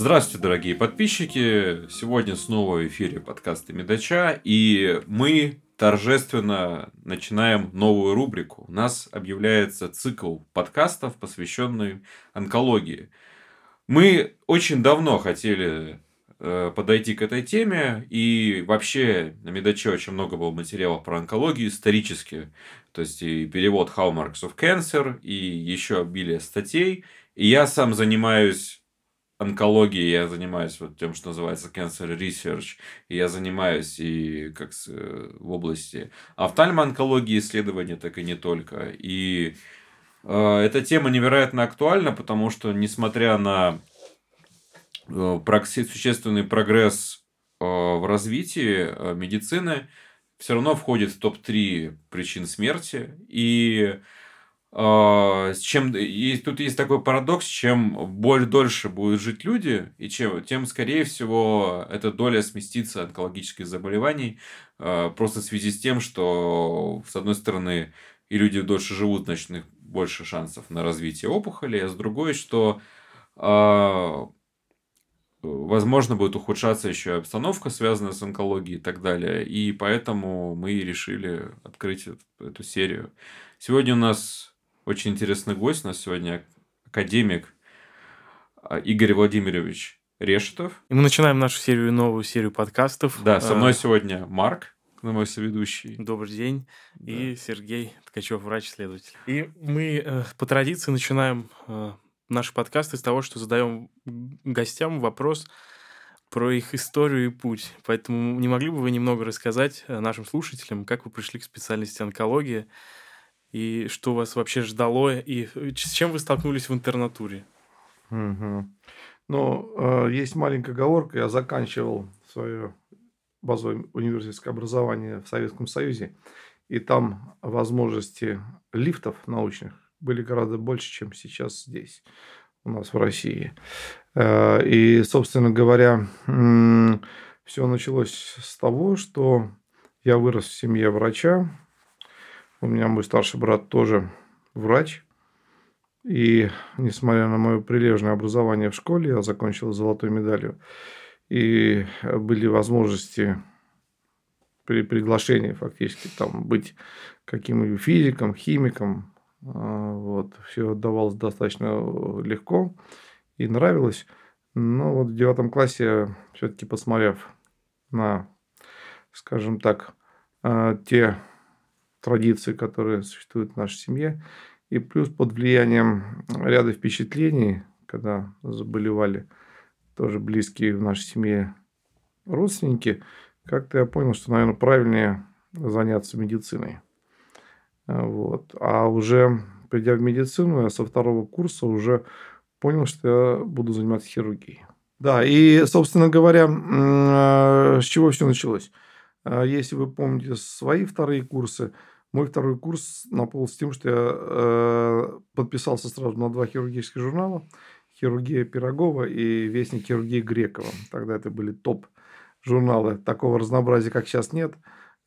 Здравствуйте, дорогие подписчики! Сегодня снова в эфире подкаста Медача, и мы торжественно начинаем новую рубрику. У нас объявляется цикл подкастов, посвященный онкологии. Мы очень давно хотели э, подойти к этой теме, и вообще на Медаче очень много было материалов про онкологию исторически, то есть и перевод Hallmarks of Cancer, и еще обилие статей. И я сам занимаюсь онкологии я занимаюсь вот тем, что называется cancer research, и я занимаюсь и как с, э, в области офтальмоонкологии исследования, так и не только. И э, эта тема невероятно актуальна, потому что, несмотря на э, существенный прогресс э, в развитии э, медицины, все равно входит в топ-3 причин смерти. И а, чем и тут есть такой парадокс, чем более дольше будут жить люди, и чем, тем скорее всего эта доля сместится онкологических заболеваний, а, просто в связи с тем, что с одной стороны и люди дольше живут, значит, у них больше шансов на развитие опухоли, а с другой, что а, возможно будет ухудшаться еще обстановка, связанная с онкологией и так далее. И поэтому мы решили открыть эту серию. Сегодня у нас очень интересный гость у нас сегодня, академик а, Игорь Владимирович Решетов. И мы начинаем нашу серию, новую серию подкастов. Да, со мной а, сегодня Марк, мой соведущий. Добрый день. Да. И Сергей Ткачев, врач-следователь. И мы э, по традиции начинаем э, наши подкасты с того, что задаем гостям вопрос про их историю и путь. Поэтому не могли бы вы немного рассказать э, нашим слушателям, как вы пришли к специальности онкология, и что вас вообще ждало, и э, с чем вы столкнулись в интернатуре? Угу. Ну, э, есть маленькая оговорка. Я заканчивал свое базовое университетское образование в Советском Союзе, и там возможности лифтов научных были гораздо больше, чем сейчас здесь, у нас в России. Э, и, собственно говоря, все началось с того, что я вырос в семье врача, у меня мой старший брат тоже врач. И несмотря на мое прилежное образование в школе, я закончил золотой медалью. И были возможности при приглашении фактически там быть каким-нибудь физиком, химиком. А, вот. Все давалось достаточно легко и нравилось. Но вот в девятом классе, все-таки посмотрев на, скажем так, а, те традиции, которые существуют в нашей семье. И плюс под влиянием ряда впечатлений, когда заболевали тоже близкие в нашей семье родственники, как-то я понял, что, наверное, правильнее заняться медициной. Вот. А уже придя в медицину, я со второго курса уже понял, что я буду заниматься хирургией. Да, и, собственно говоря, с чего все началось? А если вы помните свои вторые курсы, мой второй курс наполнился тем, что я э, подписался сразу на два хирургических журнала. «Хирургия Пирогова» и «Вестник хирургии Грекова». Тогда это были топ-журналы. Такого разнообразия, как сейчас, нет.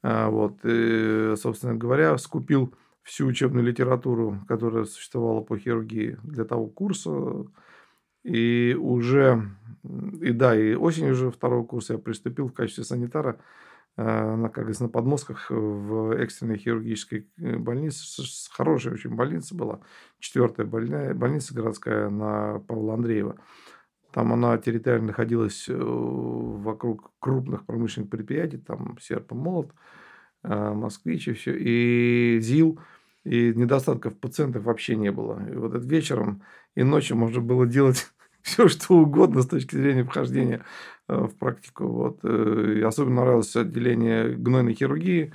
А, вот. И, собственно говоря, скупил всю учебную литературу, которая существовала по хирургии для того курса. И уже, и да, и осенью уже второго курса я приступил в качестве санитара Э, на, как говорится, на подмостках в экстренной хирургической э, больнице. Хорошая очень больница была. Четвертая больная, больница городская на Павла Андреева. Там она территориально находилась э, вокруг крупных промышленных предприятий, там серп и молот, москвич и все, и ЗИЛ, и недостатков пациентов вообще не было. И вот этот вечером и ночью можно было делать все, что угодно с точки зрения вхождения э, в практику. Вот. Э, и особенно нравилось отделение гнойной хирургии.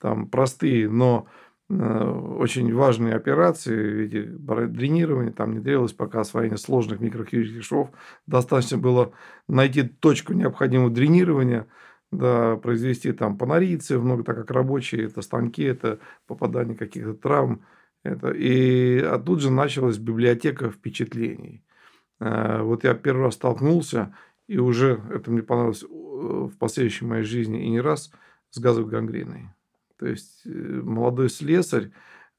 Там простые, но э, очень важные операции в виде дренирования. Там не требовалось пока освоение сложных микрохирургических швов. Достаточно было найти точку необходимого дренирования, да, произвести там панорицы, много так как рабочие, это станки, это попадание каких-то травм. Это, и а тут же началась библиотека впечатлений. Э, вот я первый раз столкнулся, и уже это мне понравилось э, в последующей моей жизни и не раз, с газовой гангреной. То есть э, молодой слесарь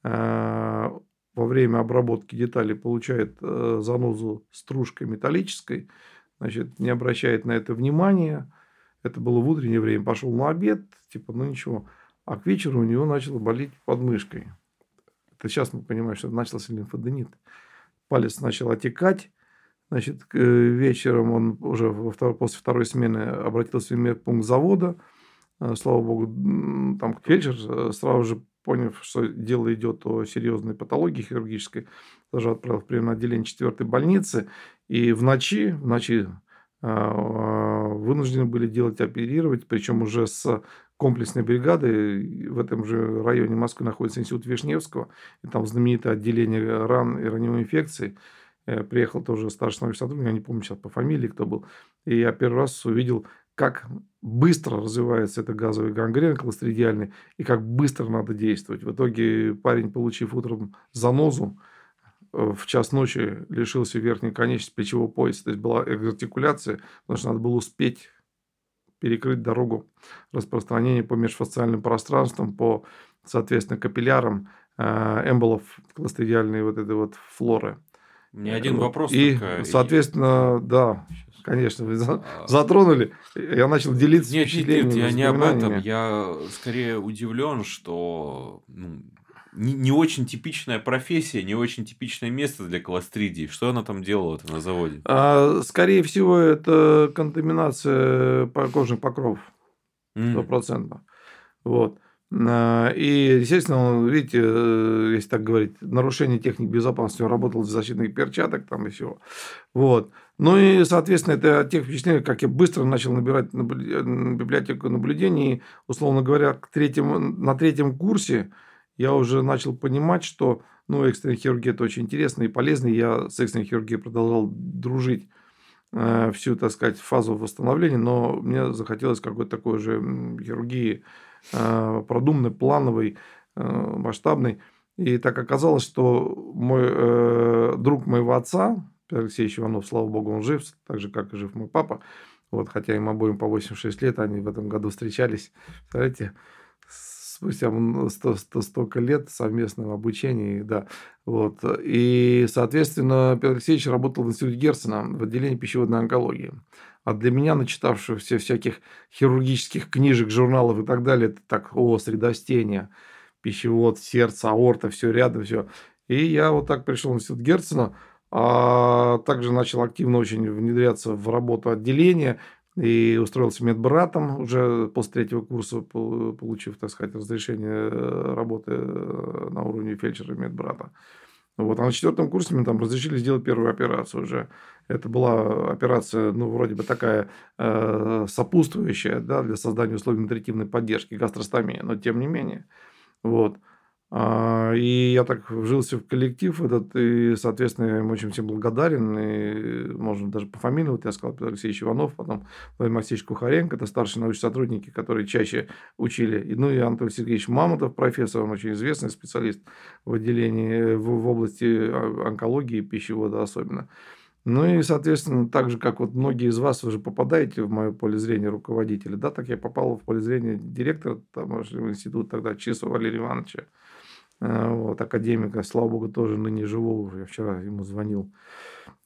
во время обработки деталей получает занозу стружкой металлической, значит, не обращает на это внимания. Это было в утреннее время. Пошел на обед, типа, ну ничего. А к вечеру у него начало болеть подмышкой. Это сейчас мы понимаем, что начался лимфоденит. Палец начал отекать. Значит, вечером он уже после второй смены обратился в медпункт завода. Э, слава богу, там фельдшер э, сразу же поняв, что дело идет о серьезной патологии хирургической, даже отправил в приемное отделение 4 больницы. И в ночи, в ночи вынуждены были делать оперировать, причем уже с комплексной бригады. В этом же районе Москвы находится институт Вишневского, и там знаменитое отделение ран и раневой инфекции. Э, приехал тоже старший научный сотрудник, я не помню сейчас по фамилии, кто был. И я первый раз увидел как быстро развивается эта газовый гангрен кластридиальный и как быстро надо действовать. В итоге парень, получив утром занозу, э, в час ночи лишился верхней конечности плечевого пояса. То есть была экзартикуляция, потому что надо было успеть перекрыть дорогу распространения по межфасциальным пространствам, по, соответственно, капиллярам э, эмболов кластридиальной вот этой вот флоры. Мне один вопрос и, только. соответственно, да, конечно, вы а. затронули. Я начал делиться нет, впечатлениями. Нет, нет, я не об этом. Я скорее удивлен, что ну, не, не очень типичная профессия, не очень типичное место для колостридии. Что она там делала на заводе? А, скорее всего, это контаминация кожных покровов. Сто процентов. Mm. Вот. А, и, естественно, видите, э, если так говорить, нарушение техник безопасности, он работал в защитных перчаток там и всего. Вот. Ну и, соответственно, это от тех впечатлений, как я быстро начал набирать библиотеку наблюдений. Условно говоря, к третьему, на третьем курсе я уже начал понимать, что ну, экстренная хирургия – это очень интересно и полезно. Я с экстренной хирургией продолжал дружить э, всю, так сказать, фазу восстановления, но мне захотелось какой-то такой же хирургии Э, продуманный, плановый, э, масштабный. И так оказалось, что мой э, друг моего отца, Алексеевич Иванов, слава богу, он жив, так же, как и жив мой папа. Вот, хотя им обоим по 86 лет, они в этом году встречались. Знаете, спустя сто, сто, столько лет совместного обучения, да, вот. И, соответственно, Петр Алексеевич работал в институте Герцена в отделении пищеводной онкологии. А для меня, начитавшегося всяких хирургических книжек, журналов и так далее, это так, о, средостение, пищевод, сердце, аорта, все рядом, все. И я вот так пришел в институт Герцена, а также начал активно очень внедряться в работу отделения и устроился медбратом уже после третьего курса, получив, так сказать, разрешение э, работы э, на уровне фельдшера медбрата. Вот. А на четвертом курсе мне там разрешили сделать первую операцию уже. Это была операция, ну, вроде бы такая э, сопутствующая да, для создания условий нутритивной поддержки, гастростомия, но тем не менее. Вот. А, и я так вжился в коллектив этот, и, соответственно, я им очень всем благодарен. И можно даже по фамилии, вот я сказал, Петр Алексеевич Иванов, потом Владимир Алексеевич Кухаренко, это старшие научные сотрудники, которые чаще учили. И, ну и Антон Сергеевич Мамонтов, профессор, он очень известный специалист в отделении, в, в области онкологии, пищевода особенно. Ну и, соответственно, так же, как вот многие из вас уже попадаете в мое поле зрения руководителя, да, так я попал в поле зрения директора тамошнего института тогда Чисова Валерия Ивановича. Э, вот, академика, слава богу, тоже ныне живого, я вчера ему звонил.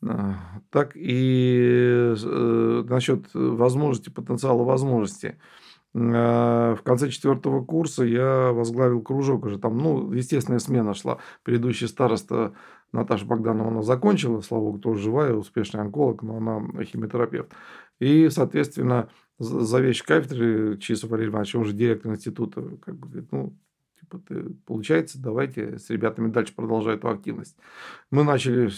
Э, так и э, насчет возможности, потенциала возможности. В конце четвертого курса я возглавил кружок уже там, ну, естественная смена шла. Предыдущий староста Наташа Богданова, она закончила, слава богу, тоже живая, успешный онколог, но она химиотерапевт. И, соответственно, заведующий кафедры Чисов Валерий Иванович, он же директор института, как бы, ну, получается, давайте с ребятами дальше продолжать эту активность. Мы начали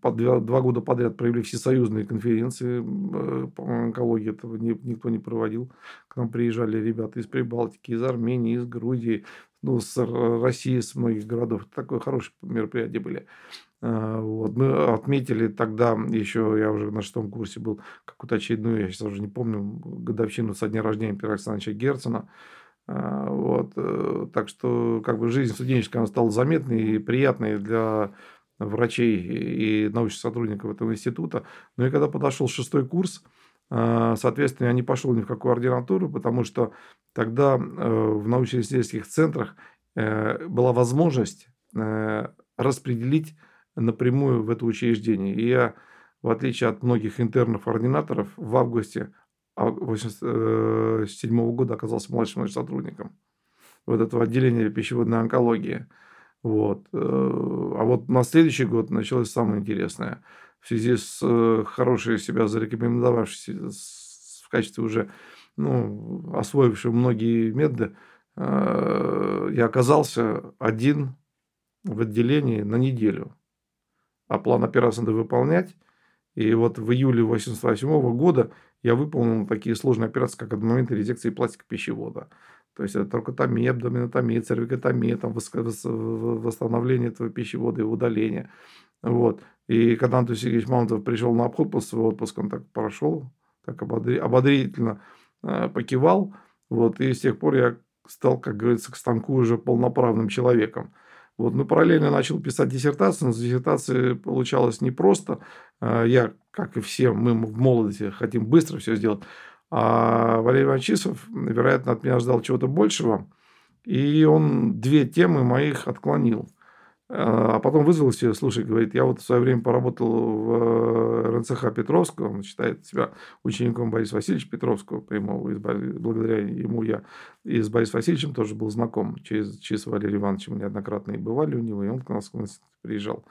по два, два года подряд провели всесоюзные конференции по онкологии. Этого никто не проводил. К нам приезжали ребята из Прибалтики, из Армении, из Грузии, ну, с России, с многих городов. Это такое хорошее мероприятие были. А, вот. Мы отметили тогда, еще я уже на шестом курсе был, какую-то очередную, я сейчас уже не помню, годовщину со дня рождения Петра Александровича Герцена. А, вот. Э, так что как бы жизнь студенческая она стала заметной и приятной для врачей и научных сотрудников этого института. Ну и когда подошел шестой курс, а, соответственно, я не пошел ни в какую ординатуру, потому что тогда э, в научно-исследовательских центрах э, была возможность распределить напрямую в это учреждение. И я в отличие от многих интернов-ординаторов, в августе 1987 э, года оказался младшим сотрудником вот этого отделения пищеводной онкологии. Вот. Э, а вот на следующий год началось самое интересное. В связи с э, хорошей себя зарекомендовавшей в качестве уже ну, освоившим многие методы, я оказался один в отделении на неделю. А план операции надо выполнять. И вот в июле 1988 года я выполнил такие сложные операции, как момент резекции пластика пищевода. То есть это торкотомия, абдоминотомия, цервикотомия, там, восстановление этого пищевода и удаление. Вот. И когда Антон Сергеевич Мамонтов пришел на обход после своего отпуска, он так прошел, так ободри, ободрительно э, покивал. Вот. И с тех пор я стал, как говорится, к станку уже полноправным человеком. Вот, но параллельно начал писать диссертацию, но диссертации получалось непросто. А, я, как и все, мы в молодости хотим быстро все сделать. А Валерий Иванович Чисов, вероятно, от меня ждал чего-то большего. И он две темы моих отклонил. А потом вызвался, слушай, говорит, я вот в свое время поработал в э, РНЦХ Петровского, он считает себя учеником Бориса Васильевича Петровского прямого, благодаря ему я и с Борисом Васильевичем тоже был знаком, через, через Валерия Ивановича мы неоднократно и бывали у него, и он к нас приезжал.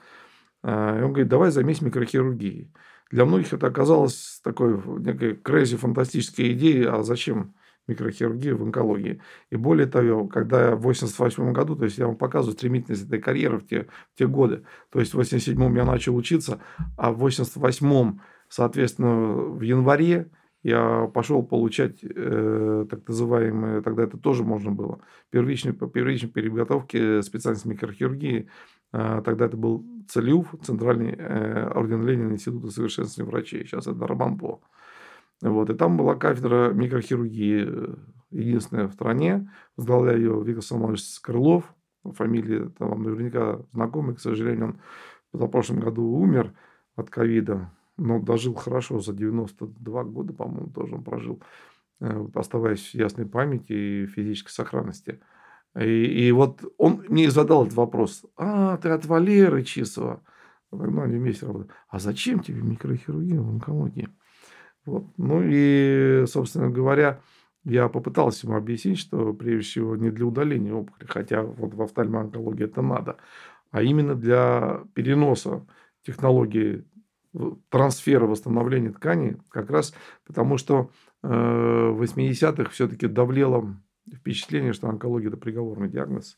А, и он говорит, давай займись микрохирургией. Для многих это оказалось такой некой crazy фантастической идеей, а зачем микрохирургии в онкологии. И более того, когда в 88 году, то есть я вам показываю стремительность этой карьеры в те, в те годы, то есть в 87 я начал учиться, а в 88 соответственно, в январе я пошел получать э, так называемые, тогда это тоже можно было, первичные, первичной переготовки специальности микрохирургии. Э, тогда это был ЦЛИУФ, Центральный э, орден Ленина Института совершенствования врачей. Сейчас это Рамбампо. Вот. И там была кафедра микрохирургии, э, единственная в стране. Возглавлял ее Виктор Самович Крылов. Фамилия там, вам наверняка знакомая. К сожалению, он в прошлом году умер от ковида. Но дожил хорошо, за 92 года, по-моему, тоже он прожил. Э, оставаясь в ясной памяти и физической сохранности. И, и вот он мне задал этот вопрос. А, ты от Валеры Чисова. Ну, они вместе работают. А зачем тебе микрохирургия в онкологии? Вот. Ну и, собственно говоря, я попытался ему объяснить, что прежде всего не для удаления опухоли, хотя вот в офтальмоонкологии это надо, а именно для переноса технологии трансфера восстановления тканей, как раз потому что э, в 80-х все-таки давлело впечатление, что онкология – это приговорный диагноз.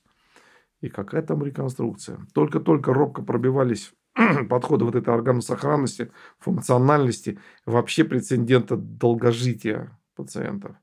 И какая там реконструкция. Только-только робко пробивались подхода вот этой органосохранности, функциональности, вообще прецедента долгожития пациентов.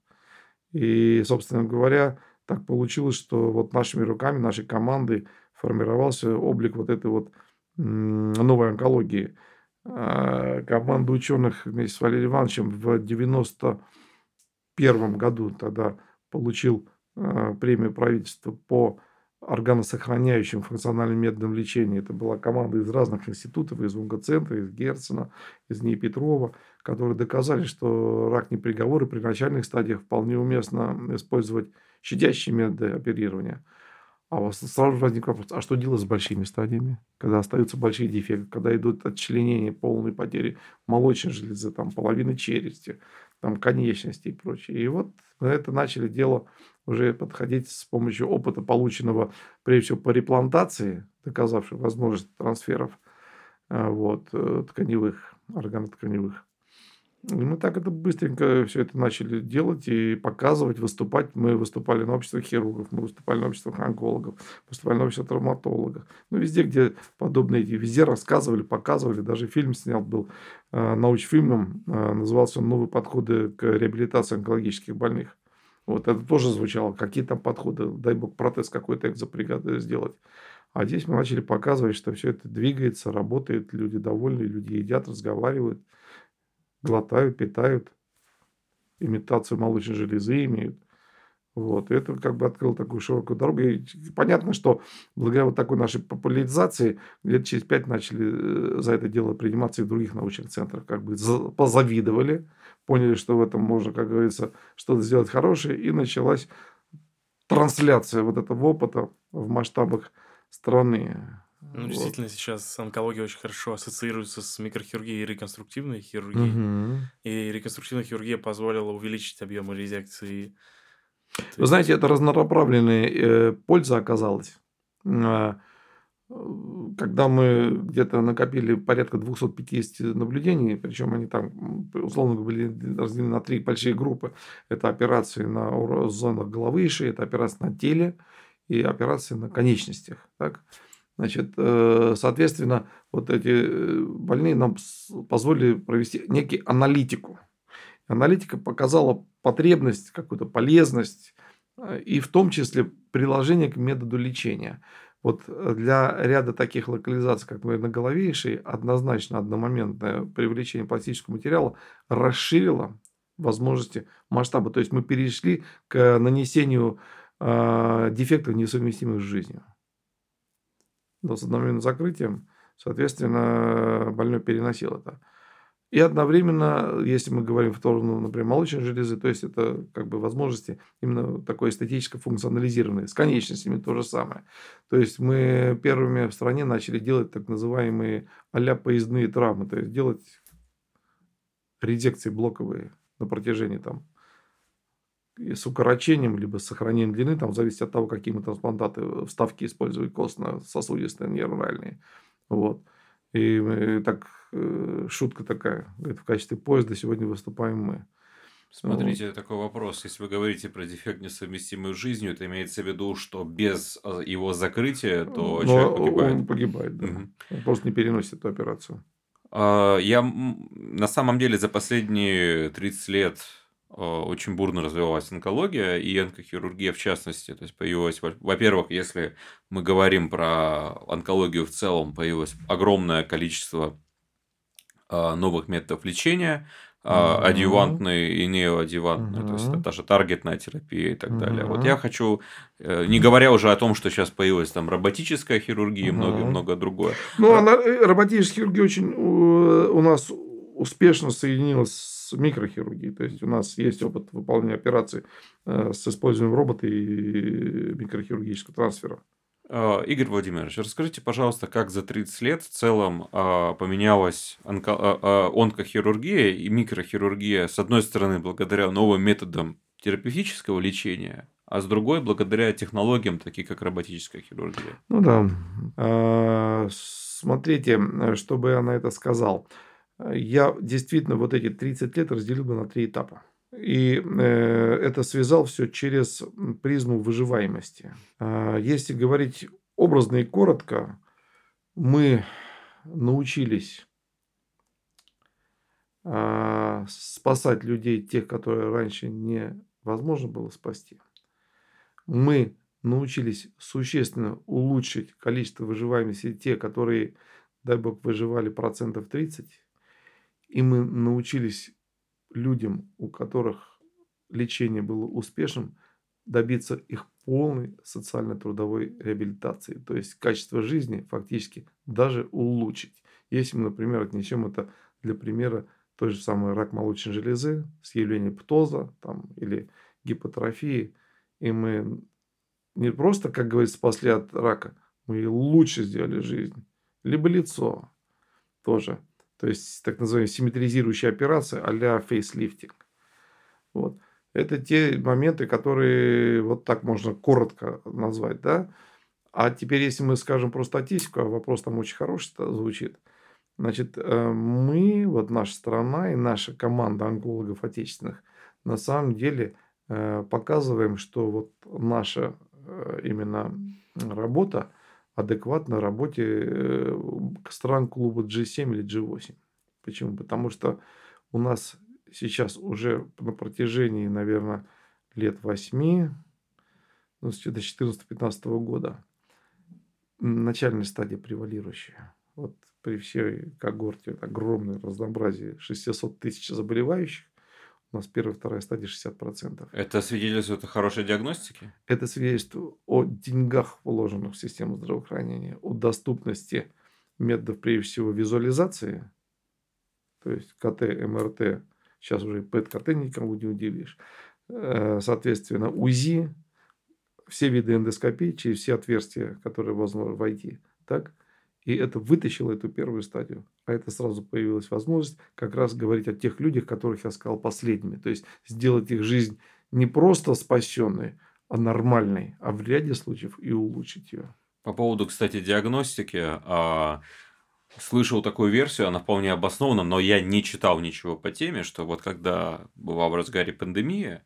И, собственно говоря, так получилось, что вот нашими руками, нашей командой формировался облик вот этой вот новой онкологии. А, команда ученых вместе с Валерием Ивановичем в 91 году тогда получил а, премию правительства по органосохраняющим функциональным методом лечения. Это была команда из разных институтов, из Унгоцентра, из Герцена, из НИИ Петрова, которые доказали, что рак не приговор, и при начальных стадиях вполне уместно использовать щадящие методы оперирования. А у вас сразу возник вопрос, а что делать с большими стадиями, когда остаются большие дефекты, когда идут отчленения, полные потери молочной железы, там, половины челюсти, там, конечности и прочее. И вот мы это начали дело уже подходить с помощью опыта, полученного прежде всего по реплантации, доказавшей возможность трансферов а, вот, э, тканевых, органотканевых. И мы так это быстренько все это начали делать и показывать, выступать. Мы выступали на обществах хирургов, мы выступали на обществах онкологов, выступали на обществах травматологов. Ну, везде, где подобные везде рассказывали, показывали. Даже фильм снял был э, научфильмом, э, назывался он «Новые подходы к реабилитации онкологических больных». Вот это тоже звучало. Какие там подходы, дай бог протез какой-то экзопригады сделать. А здесь мы начали показывать, что все это двигается, работает, люди довольны, люди едят, разговаривают, глотают, питают, имитацию молочной железы имеют. Вот. И это как бы открыло такую широкую дорогу. И понятно, что благодаря вот такой нашей популяризации лет через пять начали э, за это дело приниматься и в других научных центрах. Как бы позавидовали, поняли, что в этом можно, как говорится, что-то сделать хорошее. И началась трансляция вот этого опыта в масштабах страны. Ну, вот. действительно, сейчас онкология очень хорошо ассоциируется с микрохирургией и реконструктивной хирургией. Угу. И реконструктивная хирургия позволила увеличить объемы резекции. Вы знаете, это разнонаправленная э, польза оказалась. А, когда мы где-то накопили порядка 250 наблюдений, причем они там, условно были разделены на три большие группы. Это операции на зонах головы и шеи, это операции на теле и операции на конечностях. Так? Значит, э, соответственно, вот эти э, больные нам позволили провести некий аналитику. Аналитика показала потребность, какую-то полезность э, и в том числе приложение к методу лечения. Вот для ряда таких локализаций, как мы на голове и шее, однозначно одномоментное привлечение пластического материала расширило возможности масштаба. То есть мы перешли к нанесению э, дефектов, несовместимых с жизнью с одновременным закрытием, соответственно, больной переносил это. И одновременно, если мы говорим в сторону, например, молочной железы, то есть это как бы возможности именно такой эстетически функционализированные. С конечностями то же самое. То есть мы первыми в стране начали делать так называемые а поездные травмы, то есть делать редекции блоковые на протяжении там с укорочением, либо с сохранением длины, там, зависит от того, какие мы трансплантаты, вставки используют костно-сосудистые, нейрональные. Вот. И мы, так, э, шутка такая, говорит, в качестве поезда сегодня выступаем мы. Смотрите, вот. такой вопрос. Если вы говорите про дефект, несовместимый с жизнью, это имеется в виду, что без э, его закрытия, то Но человек погибает? Он погибает, да. Угу. Он просто не переносит эту операцию. А, я на самом деле за последние 30 лет Э, очень бурно развивалась онкология и онкохирургия в частности. То есть появилась, во-первых, если мы говорим про онкологию в целом, появилось огромное количество э, новых методов лечения, uh-huh. адъювантные и неоадъювантные, uh-huh. то есть это даже таргетная терапия и так uh-huh. далее. Вот я хочу, не говоря уже о том, что сейчас появилась там роботическая хирургия и uh-huh. много-много другое. Ну, она, роботическая хирургия очень у нас успешно соединилась с микрохирургией. То есть у нас есть опыт выполнения операций э, с использованием робота и микрохирургического трансфера. А, Игорь Владимирович, расскажите, пожалуйста, как за 30 лет в целом а, поменялась онко- а, онкохирургия и микрохирургия, с одной стороны, благодаря новым методам терапевтического лечения, а с другой, благодаря технологиям, такие как роботическая хирургия. Ну да. Смотрите, чтобы я на это сказал я действительно вот эти 30 лет разделил бы на три этапа. И э, это связал все через призму выживаемости. Э, если говорить образно и коротко, мы научились э, спасать людей, тех, которые раньше невозможно было спасти. Мы научились существенно улучшить количество выживаемости те, которые, дай бог, выживали процентов 30 и мы научились людям, у которых лечение было успешным, добиться их полной социально-трудовой реабилитации. То есть качество жизни фактически даже улучшить. Если мы, например, отнесем это для примера той же самой рак молочной железы с явлением птоза там, или гипотрофии, и мы не просто, как говорится, спасли от рака, мы лучше сделали жизнь. Либо лицо тоже. То есть так называемая симметризирующая операция а-ля фейслифтинг. Вот. Это те моменты, которые вот так можно коротко назвать. Да? А теперь, если мы скажем про статистику, а вопрос там очень хороший звучит. Значит, э, мы, вот наша страна и наша команда онкологов отечественных, на самом деле э, показываем, что вот наша э, именно работа – адекватно работе э, стран клуба G7 или G8. Почему? Потому что у нас сейчас уже на протяжении, наверное, лет 8, ну, с 2014-2015 года, начальная стадия превалирующая. Вот при всей когорте огромное разнообразие 600 тысяч заболевающих, у нас первая, вторая стадия 60%. Это свидетельствует о хорошей диагностике? Это свидетельствует о деньгах, вложенных в систему здравоохранения, о доступности методов, прежде всего, визуализации, то есть КТ, МРТ, сейчас уже ПЭТ-КТ никому не удивишь, э, соответственно, УЗИ, все виды эндоскопии через все отверстия, которые возможно войти, так, И это вытащило эту первую стадию. А это сразу появилась возможность как раз говорить о тех людях, которых я сказал последними. То есть сделать их жизнь не просто спасенной, а нормальной, а в ряде случаев и улучшить ее. По поводу, кстати, диагностики, а, слышал такую версию, она вполне обоснована, но я не читал ничего по теме, что вот когда была в разгаре пандемии, а,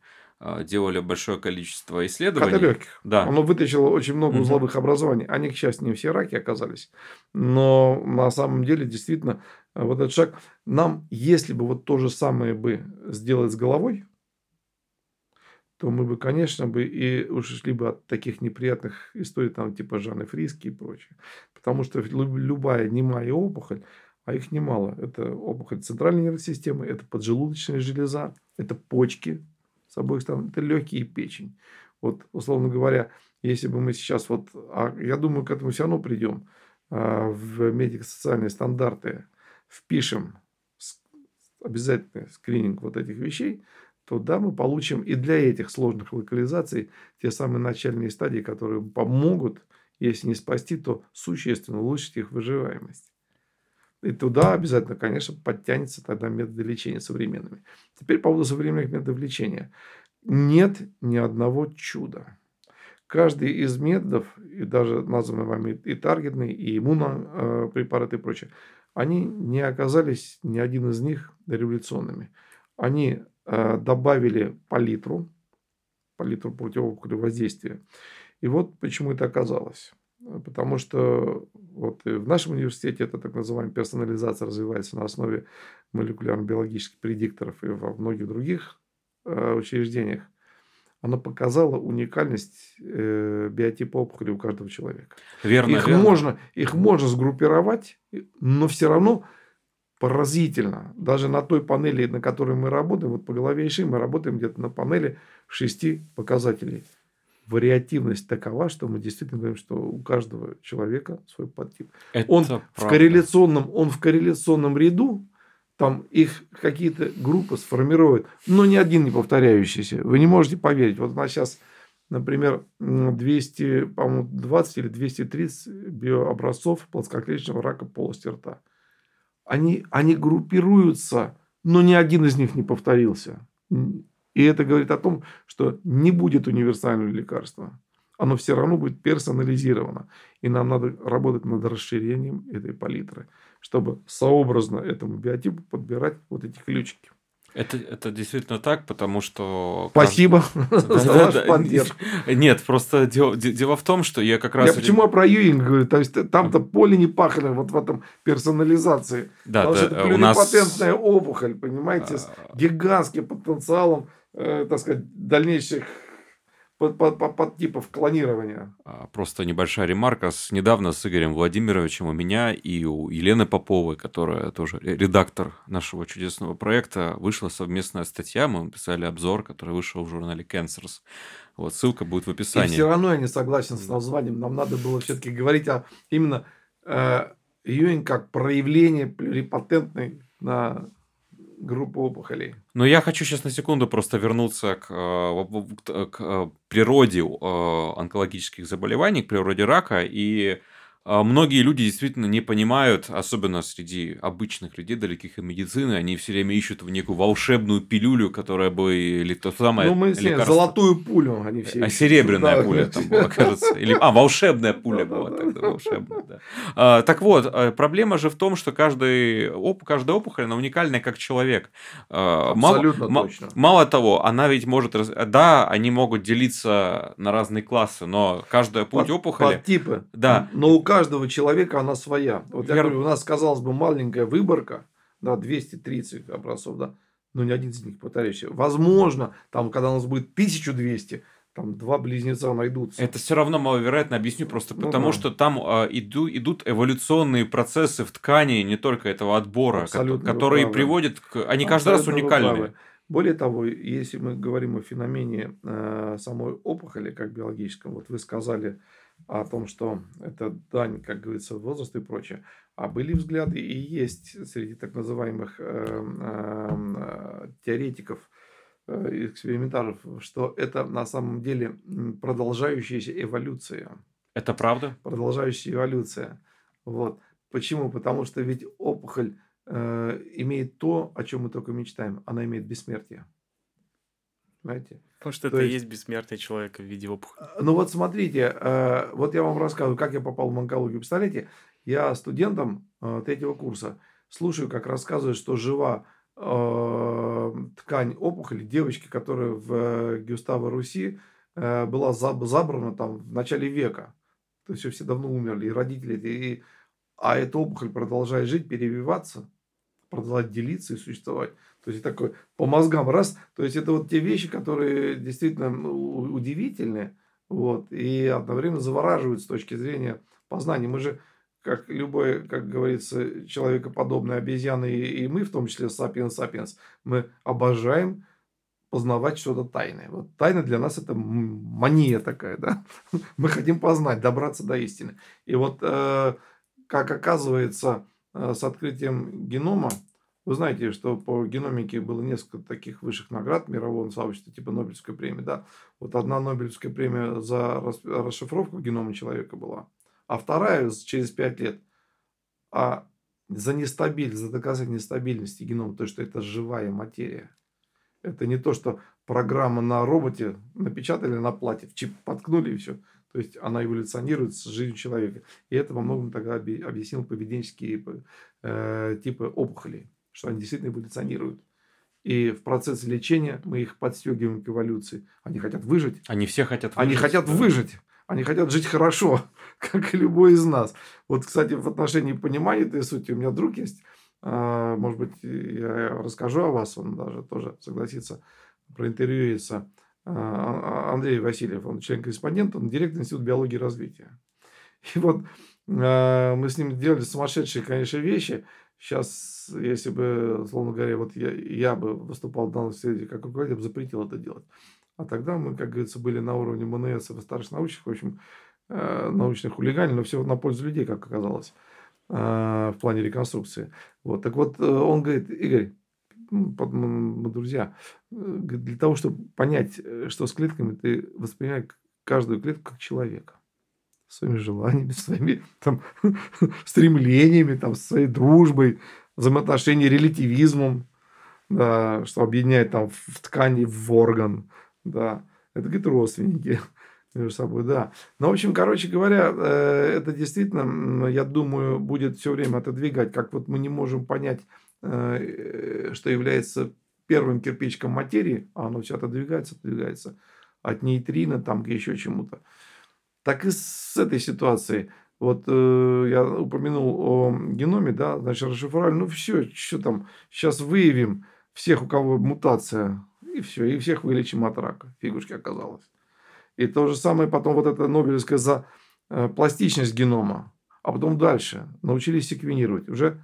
делали большое количество исследований. Кота легких. Да. Оно вытащило очень много узловых угу. образований. Они, к счастью, не все раки оказались. Но на самом деле, действительно, вот этот шаг нам, если бы вот то же самое бы сделать с головой, то мы бы, конечно, бы и ушли бы от таких неприятных историй, там, типа Жанны Фриски и прочее. Потому что любая немая опухоль, а их немало, это опухоль центральной нервной системы, это поджелудочная железа, это почки с обоих сторон, это легкие печень. Вот, условно говоря, если бы мы сейчас вот, а я думаю, к этому все равно придем, а, в медико-социальные стандарты впишем обязательный скрининг вот этих вещей, то да, мы получим и для этих сложных локализаций те самые начальные стадии, которые помогут, если не спасти, то существенно улучшить их выживаемость. И туда обязательно, конечно, подтянется тогда методы лечения современными. Теперь по поводу современных методов лечения. Нет ни одного чуда. Каждый из методов, и даже названные вами и таргетные, и иммунопрепараты и прочее, они не оказались, ни один из них, революционными. Они Э, добавили палитру, палитру противоопухолевого воздействия. И вот почему это оказалось. Потому что вот в нашем университете это так называемая персонализация развивается на основе молекулярно-биологических предикторов и во многих других э, учреждениях. Она показала уникальность э, биотипа опухоли у каждого человека. Верно. Их, верно. Можно, их можно сгруппировать, но все равно поразительно. Даже на той панели, на которой мы работаем, вот по голове и шее, мы работаем где-то на панели шести показателей. Вариативность такова, что мы действительно говорим, что у каждого человека свой подтип. Это он в корреляционном, он в корреляционном ряду, там их какие-то группы сформируют, но ни один не повторяющийся. Вы не можете поверить. Вот у нас сейчас, например, 200, по-моему, 20 или 230 биообразцов плоскоклеточного рака полости рта они, они группируются, но ни один из них не повторился. И это говорит о том, что не будет универсального лекарства. Оно все равно будет персонализировано. И нам надо работать над расширением этой палитры, чтобы сообразно этому биотипу подбирать вот эти ключики. Это, это действительно так, потому что... Спасибо за ваш Нет, просто дело, дело в том, что я как раз... Я почему про Юинг говорю? То есть, там-то поле не пахано вот в этом персонализации. Да, Потому да, что это у нас... опухоль, понимаете, с а. гигантским потенциалом, э, так сказать, дальнейших под, под, под, под типов клонирования. А, просто небольшая ремарка. С, недавно с Игорем Владимировичем у меня и у Елены Поповой, которая тоже редактор нашего чудесного проекта, вышла совместная статья. Мы написали обзор, который вышел в журнале Cancers. Вот, ссылка будет в описании. И все равно я не согласен с названием. Нам надо было все-таки говорить о именно э, Юинг как проявление плюрипатентной на группу опухолей. Но я хочу сейчас на секунду просто вернуться к, э, к э, природе э, онкологических заболеваний, к природе рака и многие люди действительно не понимают, особенно среди обычных людей, далеких от медицины, они все время ищут в некую волшебную пилюлю, которая бы или то самое Ну, мы лекарство... золотую пулю они все А серебряная да, пуля там была, кажется. Или... А, волшебная пуля была тогда, волшебная, да. А, так вот, а, проблема же в том, что каждый, оп... каждая опухоль, она уникальная как человек. А, Абсолютно мало, точно. Мало того, она ведь может... Да, они могут делиться на разные классы, но каждая путь под, опухоли... Под типы. Да. Но у каждого человека она своя. Вот я говорю, у нас, казалось бы, маленькая выборка, да, 230 образцов, да, но ни один из них повторяющийся. Возможно, там, когда у нас будет 1200, там два близнеца найдутся. Это все равно маловероятно, объясню просто ну, потому, да. что там э, иду, идут эволюционные процессы в ткани не только этого отбора, Абсолютно которые приводят к... Они Абсолютно каждый раз уникальные. Более того, если мы говорим о феномене э, самой опухоли, как биологическом, вот вы сказали, о том, что это дань, как говорится, возраста и прочее. А были взгляды и есть среди так называемых э, э, теоретиков, э, экспериментаторов, что это на самом деле продолжающаяся эволюция. Это правда? Продолжающая эволюция. Вот. Почему? Потому что ведь опухоль э, имеет то, о чем мы только мечтаем. Она имеет бессмертие. Понимаете? Потому что то это и есть бессмертие человека в виде опухоли. Э, ну вот смотрите, э, вот я вам рассказываю, как я попал в онкологию. Представляете, я студентом э, третьего курса слушаю, как рассказывают, что жива э, ткань опухоли девочки, которая в Гюставо Руси была забрана там в начале века. То есть все давно умерли, и родители, и, а эта опухоль продолжает жить, перевиваться, продолжать делиться и существовать. То есть такой по мозгам раз. То есть это вот те вещи, которые действительно удивительные, вот, и одновременно завораживают с точки зрения познания. Мы же как любой, как говорится, человекоподобные обезьяны, и мы, в том числе сапиенс сапиенс, мы обожаем познавать что-то тайное. Вот тайна для нас это мания такая, да. Мы хотим познать, добраться до истины. И вот, э, как оказывается, э, с открытием генома, вы знаете, что по геномике было несколько таких высших наград мирового сообщества, типа Нобелевской премии, да. Вот одна Нобелевская премия за расшифровку генома человека была – а вторая через 5 лет а за нестабильность, за доказание нестабильности генома, то, что это живая материя. Это не то, что программа на роботе напечатали на плате, в чип подкнули и все. То есть она эволюционирует с жизнью человека. И это во многом тогда объяснил поведенческие э, типы опухолей, что они действительно эволюционируют. И в процессе лечения мы их подстегиваем к эволюции. Они хотят выжить. Они все хотят выжить. Они хотят да. выжить. Они хотят жить хорошо, как и любой из нас. Вот, кстати, в отношении понимания этой сути у меня друг есть. А, может быть, я расскажу о вас, он даже тоже согласится проинтервьюется. А, Андрей Васильев, он член-корреспондент, он директор Института биологии и развития. И вот а, мы с ним делали сумасшедшие, конечно, вещи. Сейчас, если бы, словно говоря, вот я, я бы выступал в данном случае как руководитель, я бы запретил это делать. А тогда мы, как говорится, были на уровне МНС и старших научных, в общем, э, научных хулиганей, но все на пользу людей, как оказалось, э, в плане реконструкции. Вот. Так вот, э, он говорит, Игорь, мы друзья, для того, чтобы понять, что с клетками, ты воспринимай каждую клетку как человека своими желаниями, своими там, стремлениями, там, своей дружбой, взаимоотношениями, релятивизмом, да, что объединяет там в ткани, в орган, да, это, говорит, родственники между собой, да. Ну, в общем, короче говоря, э, это действительно, я думаю, будет все время отодвигать, как вот мы не можем понять, э, что является первым кирпичиком материи, а оно все отодвигается, отодвигается от нейтрина там к еще чему-то. Так и с этой ситуацией. Вот э, я упомянул о геноме, да, значит, расшифровали, ну все, что там, сейчас выявим всех, у кого мутация и все, и всех вылечим от рака. Фигушки оказалось. И то же самое потом вот эта Нобелевская за э, пластичность генома. А потом дальше научились секвенировать. Уже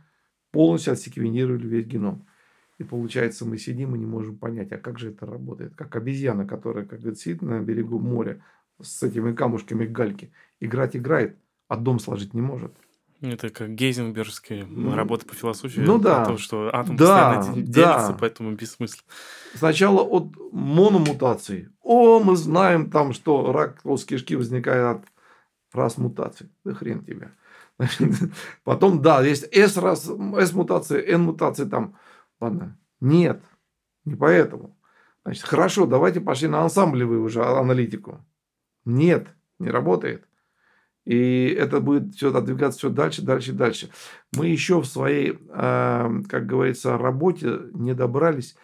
полностью отсеквенировали весь геном. И получается, мы сидим и не можем понять, а как же это работает. Как обезьяна, которая, как говорит, сидит на берегу моря с этими камушками гальки. Играть играет, а дом сложить не может. Это как Гейзенбергская ну, работа по философии. Ну да. О том, что атом да, постоянно делится, да. поэтому бессмысленно. Сначала от мономутаций. О, мы знаем там, что рак толстой кишки возникает от раз мутаций. Да хрен тебе. потом, да, есть S раз, S мутации, N мутации там. Ладно. Нет. Не поэтому. Значит, хорошо, давайте пошли на ансамблевую уже аналитику. Нет, не работает. И это будет все отодвигаться все дальше, дальше, дальше. Мы еще в своей, а, как говорится, работе не добрались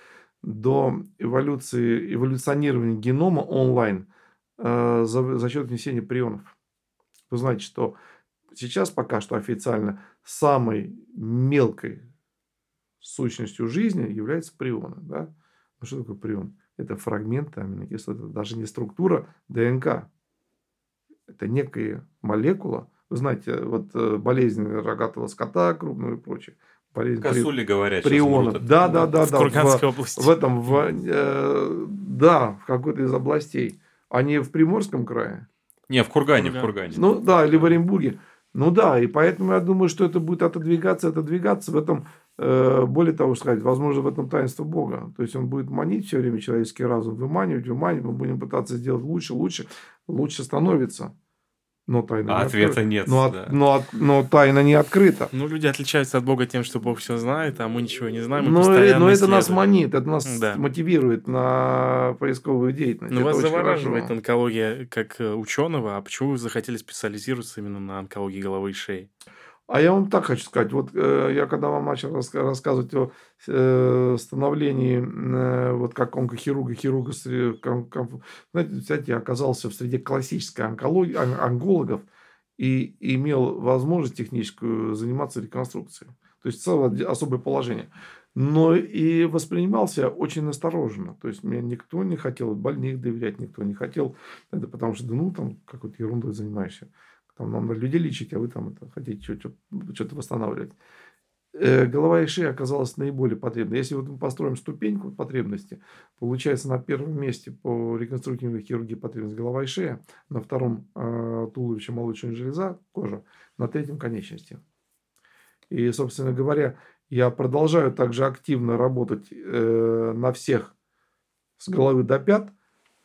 до эволюции, эволюционирования генома онлайн а, за, счет внесения прионов. Вы знаете, что сейчас пока что официально самой мелкой сущностью жизни является прионы. Да? Ну, что такое прион? Это фрагмент аминокислоты, даже не структура ДНК, это некая молекула. Вы знаете, вот э, болезнь рогатого скота крупного и прочее. Болезнь Косули, говорят, прионов. Да, да, да, да. В Курганской в, области. В этом, в, э, да, в какой-то из областей. Они в Приморском крае. Не, в Кургане, в Кургане. Ну да, или в Оренбурге. Ну да, и поэтому я думаю, что это будет отодвигаться, отодвигаться. В этом, более того, сказать, возможно, в этом таинство Бога. То есть он будет манить все время человеческий разум, выманивать, выманивать. Мы будем пытаться сделать лучше, лучше, лучше становится. но тайна а не ответа открыта. нет. Но, от- да. но, от- но тайна не открыта. Ну, люди отличаются от Бога тем, что Бог все знает, а мы ничего не знаем. мы Но, э, постоянно но это нас манит, это нас Да. мотивирует на поисковую деятельность. Ну, вас завораживает хорошо. онкология как э, ученого, а почему вы захотели специализироваться именно на онкологии головы и шеи? А я вам так хочу сказать. Вот э, я когда вам начал рассказывать о э, становлении, э, вот как онкохирурга, хирурга, сре- ком- ком- знаете, кстати, я оказался в среде классической онкологии, он- онкологов и имел возможность техническую заниматься реконструкцией. То есть целое особое положение. Но и воспринимался очень осторожно. То есть мне никто не хотел больных доверять, никто не хотел. Это потому что, ну, там какой-то ерундой занимаешься. Там нам людей лечить, а вы там это, хотите что-то восстанавливать. Э, Голова и шея оказалась наиболее потребной. Если вот мы построим ступеньку потребности, получается на первом месте по реконструктивной хирургии потребность голова и шея, на втором э, туловище, молочная железа, кожа, на третьем конечности. И, собственно говоря, я продолжаю также активно работать э, на всех с головы до пят,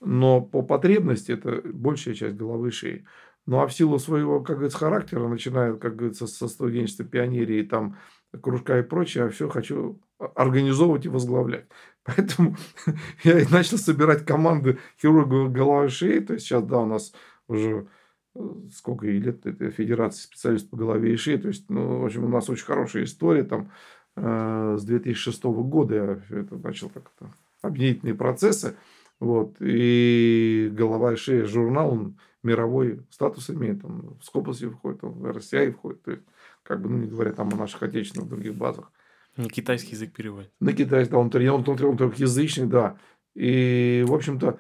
но по потребности это большая часть головы и шеи. Ну, а в силу своего, как говорится, характера, начиная, как говорится, со студенчества, пионерии, там, кружка и прочее, я все хочу организовывать и возглавлять. Поэтому я и начал собирать команды хирургов головы и шеи. То есть, сейчас, да, у нас уже э, сколько ей лет этой федерации специалистов по голове и шее. То есть, ну, в общем, у нас очень хорошая история. Там э, с 2006 года я это начал как-то объединительные процессы. Вот. И голова и шея журнал, он мировой статус имеет. Он в Скопусе входит, он в RCI входит. То есть, как бы, ну, не говоря там о наших отечественных других базах. На китайский язык переводит. На китайский, да, он, три- он, он, он трехязычный, да. И, в общем-то,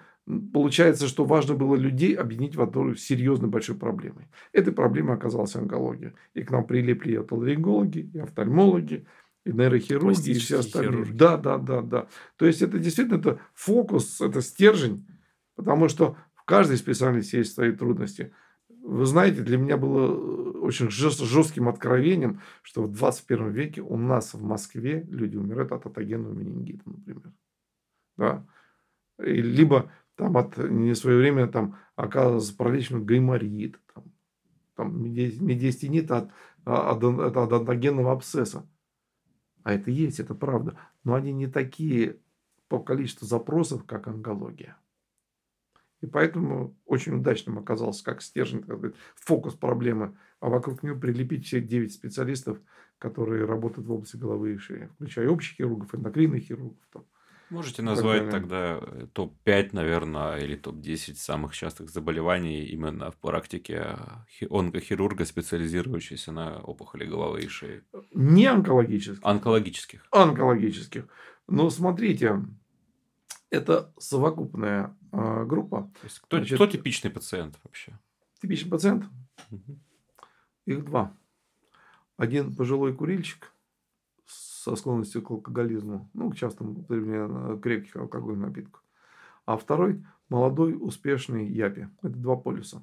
получается, что важно было людей объединить в одну серьезной большой проблемой. Этой проблемой оказалась онкология. И к нам прилепли и отоларингологи, и офтальмологи, и нейрохирурги, и все остальные. хирурги. Да, да, да, да. То есть, это действительно это фокус, это стержень, потому что каждой специальности есть свои трудности. Вы знаете, для меня было э, очень жест- жестким откровением, что в 21 веке у нас в Москве люди умирают от атогенного менингита, например. Да. И либо там от несвоевременно там оказывается пролечиваемый гайморит, там, там меди- медиастинит от, от, от, от атогенного абсцесса. А это есть, это правда. Но они не такие по количеству запросов, как онкология. И поэтому очень удачным оказался как стержень, как сказать, фокус проблемы, а вокруг него прилепить все 9 специалистов, которые работают в области головы и шеи, включая общих хирургов, эндокринных хирургов. Там. Можете назвать тогда э, топ-5, наверное, или топ-10 самых частых заболеваний именно в практике хи- онкохирурга, специализирующегося на опухоли головы и шеи? Не онкологических, Онкологических. онкологических. Но смотрите, это совокупная э, группа. То есть, кто, Значит, кто типичный пациент вообще? Типичный пациент, Мгм. их два. Один пожилой курильщик со склонностью к алкоголизму, ну, к частому употреблению крепких алкогольных напитков. А второй молодой, успешный япи. Это два полюса.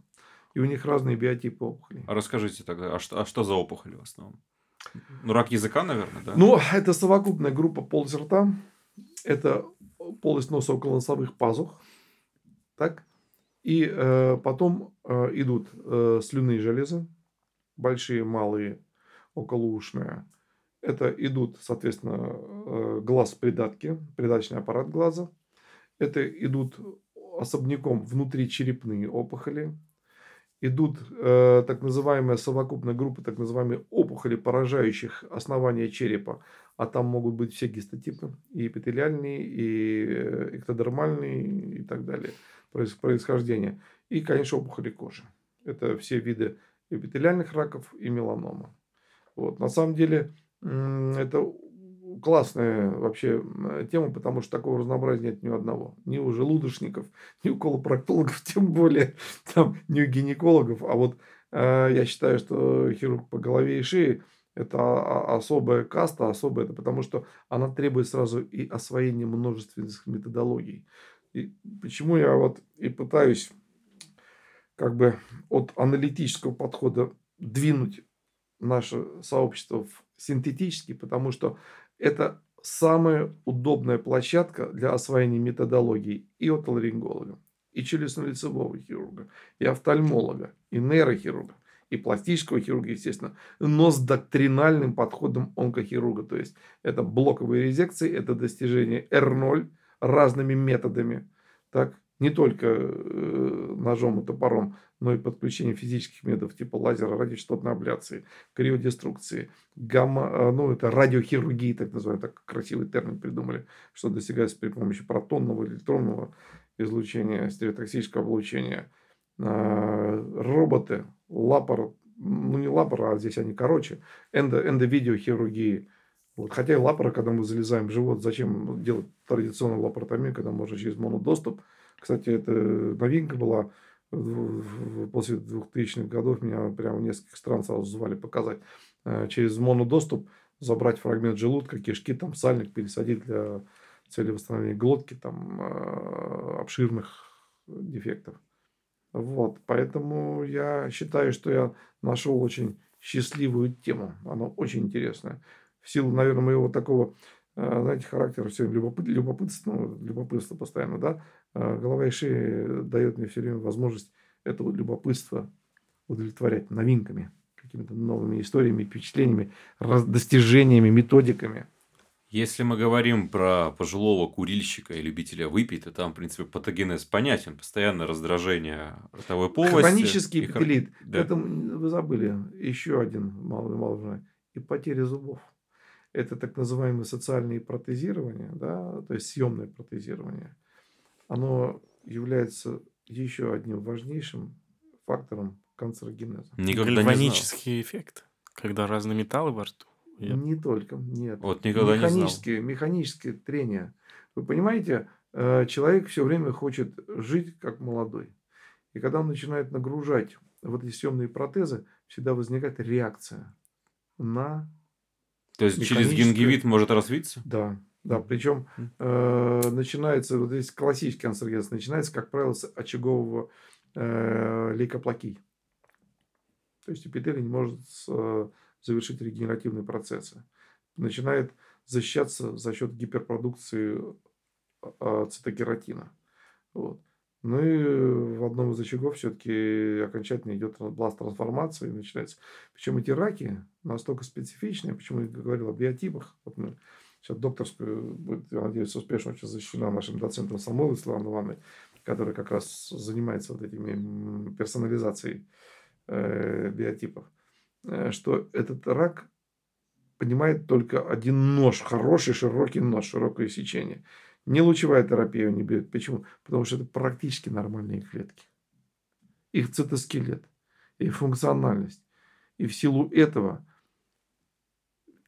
И у них разные биотипы опухолей. А расскажите тогда, а что, а что за опухоли в основном? Ну, рак языка, наверное, да? Ну, это совокупная группа полости рта. Это полость носа около носовых пазух. Так. И э, потом э, идут э, слюнные железы. Большие, малые, околоушные. Это идут, соответственно, э, глаз придатки, придаточный аппарат глаза. Это идут особняком внутричерепные опухоли. Идут э, так называемая совокупная группа, так называемые опухоли, поражающих основания черепа. А там могут быть все гистотипы, и эпителиальные, и э, эктодермальные, и так далее, проис- происхождения. И, конечно, опухоли кожи. Это все виды эпителиальных раков и меланома. Вот. На самом деле, это классная вообще тема, потому что такого разнообразия нет ни у одного. Ни у желудочников, ни у колопроктологов, тем более там, ни у гинекологов. А вот э, я считаю, что хирург по голове и шее это а- а- особая каста, особая, это потому что она требует сразу и освоения множественных методологий. И почему я вот и пытаюсь как бы от аналитического подхода двинуть наше сообщество в синтетический, потому что это самая удобная площадка для освоения методологий и отоларинголога, и челюстно-лицевого хирурга, и офтальмолога, и нейрохирурга, и пластического хирурга, естественно, но с доктринальным подходом онкохирурга. То есть, это блоковые резекции, это достижение R0 разными методами. Так, не только э, ножом и топором, но и подключение физических методов типа лазера, радиочастотной абляции, криодеструкции, гамма, э, ну это радиохирургии, так называемый, так красивый термин придумали, что достигается при помощи протонного, электронного излучения, стереотоксического облучения. А, роботы, лапар, ну не лапар, а здесь они короче, эндо, эндовидеохирургии. Вот. Хотя и лапара, когда мы залезаем в живот, зачем делать традиционную лапаротомию, когда можно через монодоступ. Кстати, это новинка была после 2000-х годов меня прямо в нескольких стран сразу звали показать. Э, через монодоступ забрать фрагмент желудка, кишки, там сальник пересадить для цели восстановления глотки, там э, обширных дефектов. Вот, поэтому я считаю, что я нашел очень счастливую тему. Она очень интересная. В силу, наверное, моего такого, знаете, характера, все любопыт, любопытство, любопытство постоянно, да, э, голова и шея дает мне все время возможность этого любопытства удовлетворять новинками, какими-то новыми историями, впечатлениями, достижениями, методиками. Если мы говорим про пожилого курильщика и любителя выпить, то там, в принципе, патогенез понятен. Постоянное раздражение ротовой полости. Хронический эпителит. Да. Это вы забыли. Еще один маловажный. И потеря зубов. Это так называемое социальное протезирование, да, то есть съемное протезирование. Оно является еще одним важнейшим фактором канцерогенеза. Никогда Гальванический эффект, когда разные металлы во рту. Я... Не только, нет. Вот никогда механические, не знал. Механические трения. Вы понимаете, э, человек все время хочет жить как молодой. И когда он начинает нагружать вот эти съемные протезы, всегда возникает реакция на То есть через гингивит может развиться? Да. Да, причем э, начинается, вот здесь классический канцерогенез, начинается, как правило, с очагового э, лейкоплакии. То есть эпителий не может с, э, завершить регенеративные процессы. Начинает защищаться за счет гиперпродукции а, цитокератина. Вот. Ну и в одном из очагов все-таки окончательно идет бласт трансформации и начинается. Причем эти раки настолько специфичные, почему я говорил о биотипах. Вот мы сейчас докторскую, будет, я надеюсь, успешно очень защищена нашим доцентом Самойловой Светланой Ивановной, которая как раз занимается вот этими персонализацией э, биотипов. Э, что этот рак понимает только один нож, хороший широкий нож, широкое сечение. Не лучевая терапия не берет. Почему? Потому что это практически нормальные клетки. Их цитоскелет, их функциональность. И в силу этого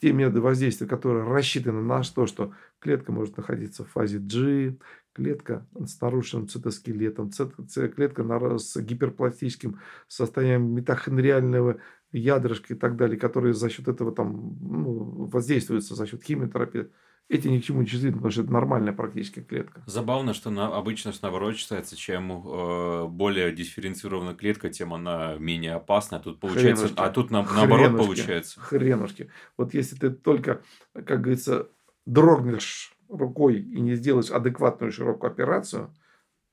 те методы воздействия, которые рассчитаны на то, что клетка может находиться в фазе G, клетка с нарушенным цитоскелетом, клетка с гиперпластическим состоянием метахондриального ядрышки и так далее, которые за счет этого там ну, воздействуются за счет химиотерапии, эти ни к чему не чувствительны, потому что это нормальная практически клетка. Забавно, что на, обычно что наоборот считается, чем э, более дифференцированная клетка, тем она менее опасна. Тут получается, Хренушки. а тут на, наоборот Хренушки. получается. Хренушки. Вот если ты только, как говорится, дрогнешь рукой и не сделаешь адекватную широкую операцию,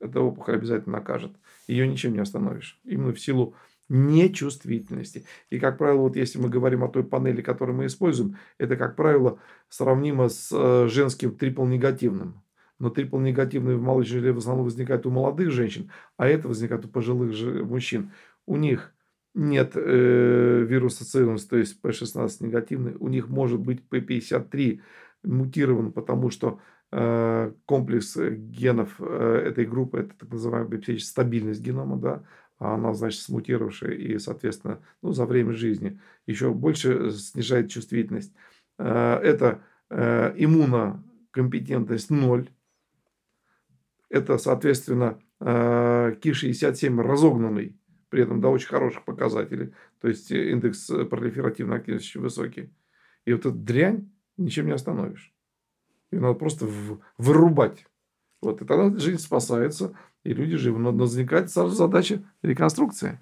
эта опухоль обязательно накажет. Ее ничем не остановишь. Именно в силу нечувствительности. И, как правило, вот если мы говорим о той панели, которую мы используем, это, как правило, сравнимо с э, женским трипл-негативным. Но трипл-негативный в молочной желе в основном возникает у молодых женщин, а это возникает у пожилых мужчин. У них нет э, вируса цирус, то есть P16 негативный, у них может быть P53 мутирован, потому что э, комплекс генов э, этой группы, это так называемая стабильность генома, да, а она, значит, смутировавшая и, соответственно, ну, за время жизни еще больше снижает чувствительность. Э, это э, иммунокомпетентность 0. Это, соответственно, э, Ки-67 разогнанный, при этом до очень хороших показателей. То есть индекс пролиферативной активности высокий. И вот эту дрянь ничем не остановишь. Ее надо просто вырубать. Вот, и тогда жизнь спасается. И люди живы. Но возникает сразу задача реконструкции.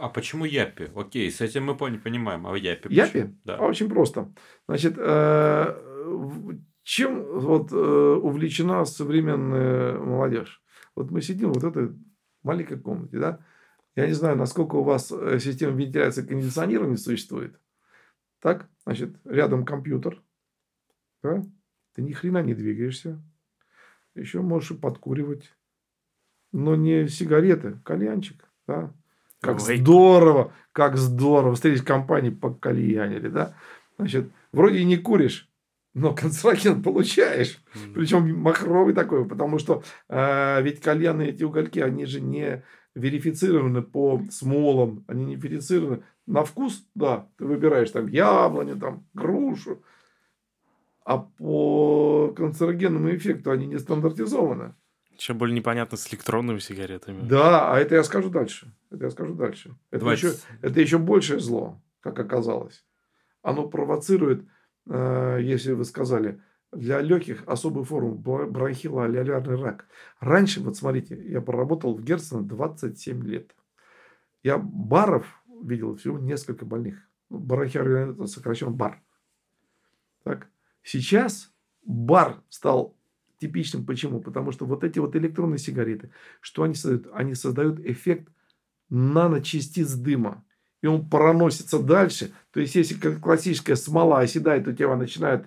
А почему Япи? Окей, с этим мы понимаем. А Япи? Япи? Да. А очень просто. Значит, э, чем вот э, увлечена современная молодежь? Вот мы сидим вот в этой маленькой комнате, да? Я не знаю, насколько у вас э, система вентиляции и кондиционирования существует. Так, значит, рядом компьютер, да? Ты ни хрена не двигаешься. Еще можешь подкуривать. Но не сигареты, кальянчик, да? Как Ой. здорово, как здорово. Встретить компании по кальянили, да? Значит, вроде и не куришь, но канцероген получаешь. Mm. Причем махровый такой, потому что э, ведь кальяны эти угольки, они же не верифицированы по смолам, они не верифицированы. На вкус, да, ты выбираешь там яблоню, там грушу, а по канцерогенному эффекту они не стандартизованы. Еще более непонятно с электронными сигаретами. Да, а это я скажу дальше. Это я скажу дальше. Это, еще, это еще большее зло, как оказалось. Оно провоцирует Э, если вы сказали, для легких особый форм бронхилоаллеолярный рак. Раньше, вот смотрите, я проработал в Герцена 27 лет. Я баров видел всего несколько больных. Ну, бронхиаллеолярный, сокращенно бар. Так. Сейчас бар стал типичным. Почему? Потому что вот эти вот электронные сигареты, что они создают? Они создают эффект наночастиц дыма и он проносится дальше. То есть, если как классическая смола оседает, у тебя начинают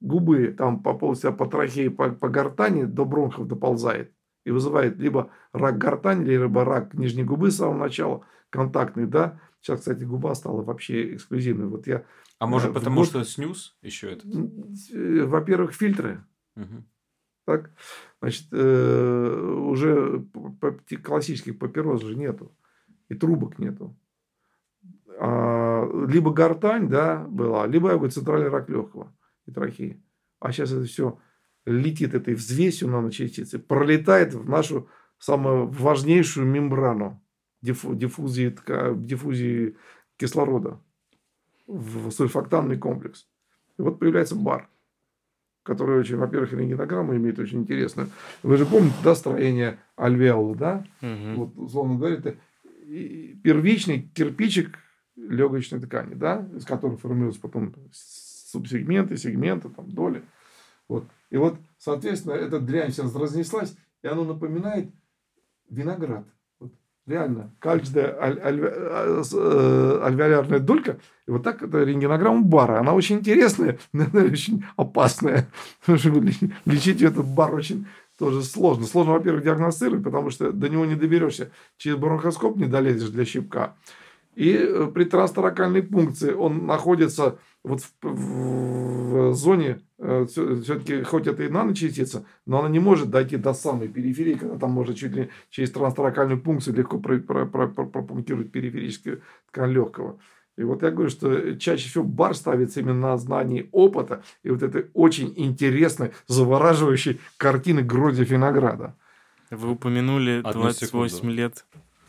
губы там по полностью по трахее, по, по гортани до бронхов доползает. И вызывает либо рак гортани, либо рак нижней губы с самого начала, контактный, да. Сейчас, кстати, губа стала вообще эксклюзивной. Вот я, а может, э, потому год... что снюс еще этот? Э, во-первых, фильтры. Угу. Так, значит, э, уже классических папирос же нету. И трубок нету. А, либо гортань, да, была, либо, я говорю, центральный рак легкого и трахеи. А сейчас это все летит этой взвесью наночастицы, пролетает в нашу самую важнейшую мембрану диффу, диффузии, диффузии кислорода в сульфактанный комплекс. И вот появляется бар, который очень, во-первых, рентгенограмма имеет очень интересную. Вы же помните, да, строение альвеолы, да? Угу. Вот, условно говоря, это первичный кирпичик легочной ткани, да, из которых формируются потом субсегменты, сегменты, там, доли. Вот. И вот, соответственно, эта дрянь сейчас разнеслась, и оно напоминает виноград. Реально, каждая аль- аль- а, э, альвеолярная долька, и вот так это рентгенограмма бара. Она очень интересная, но она очень опасная. Потому что лечить этот бар очень тоже сложно. Сложно, во-первых, диагностировать, потому что до него не доберешься. Через бронхоскоп не долезешь для щипка. И э, при трансторакальной пункции он находится вот в, в, в зоне, э, все-таки хоть это и наночастица, но она не может дойти до самой периферии, когда там можно чуть ли через трансторакальную пункцию легко пропунктировать периферическую ткань легкого. И вот я говорю, что чаще всего бар ставится именно на знании опыта и вот этой очень интересной, завораживающей картины Гроди Винограда. Вы упомянули 28 лет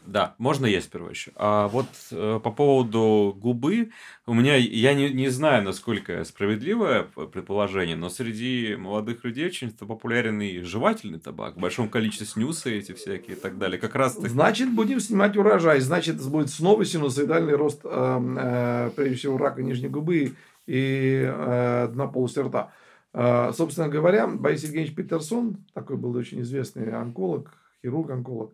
да, можно я сперва еще. А вот э, по поводу губы, у меня, я не, не знаю, насколько справедливое предположение, но среди молодых людей очень популярен и жевательный табак, в большом количестве снюсы эти всякие и так далее. Как раз таки... Значит, будем снимать урожай, значит, будет снова синусоидальный рост, э, э, прежде всего, рака нижней губы и э, дна полости рта. Э, собственно говоря, Борис Евгеньевич Петерсон, такой был очень известный онколог, хирург-онколог,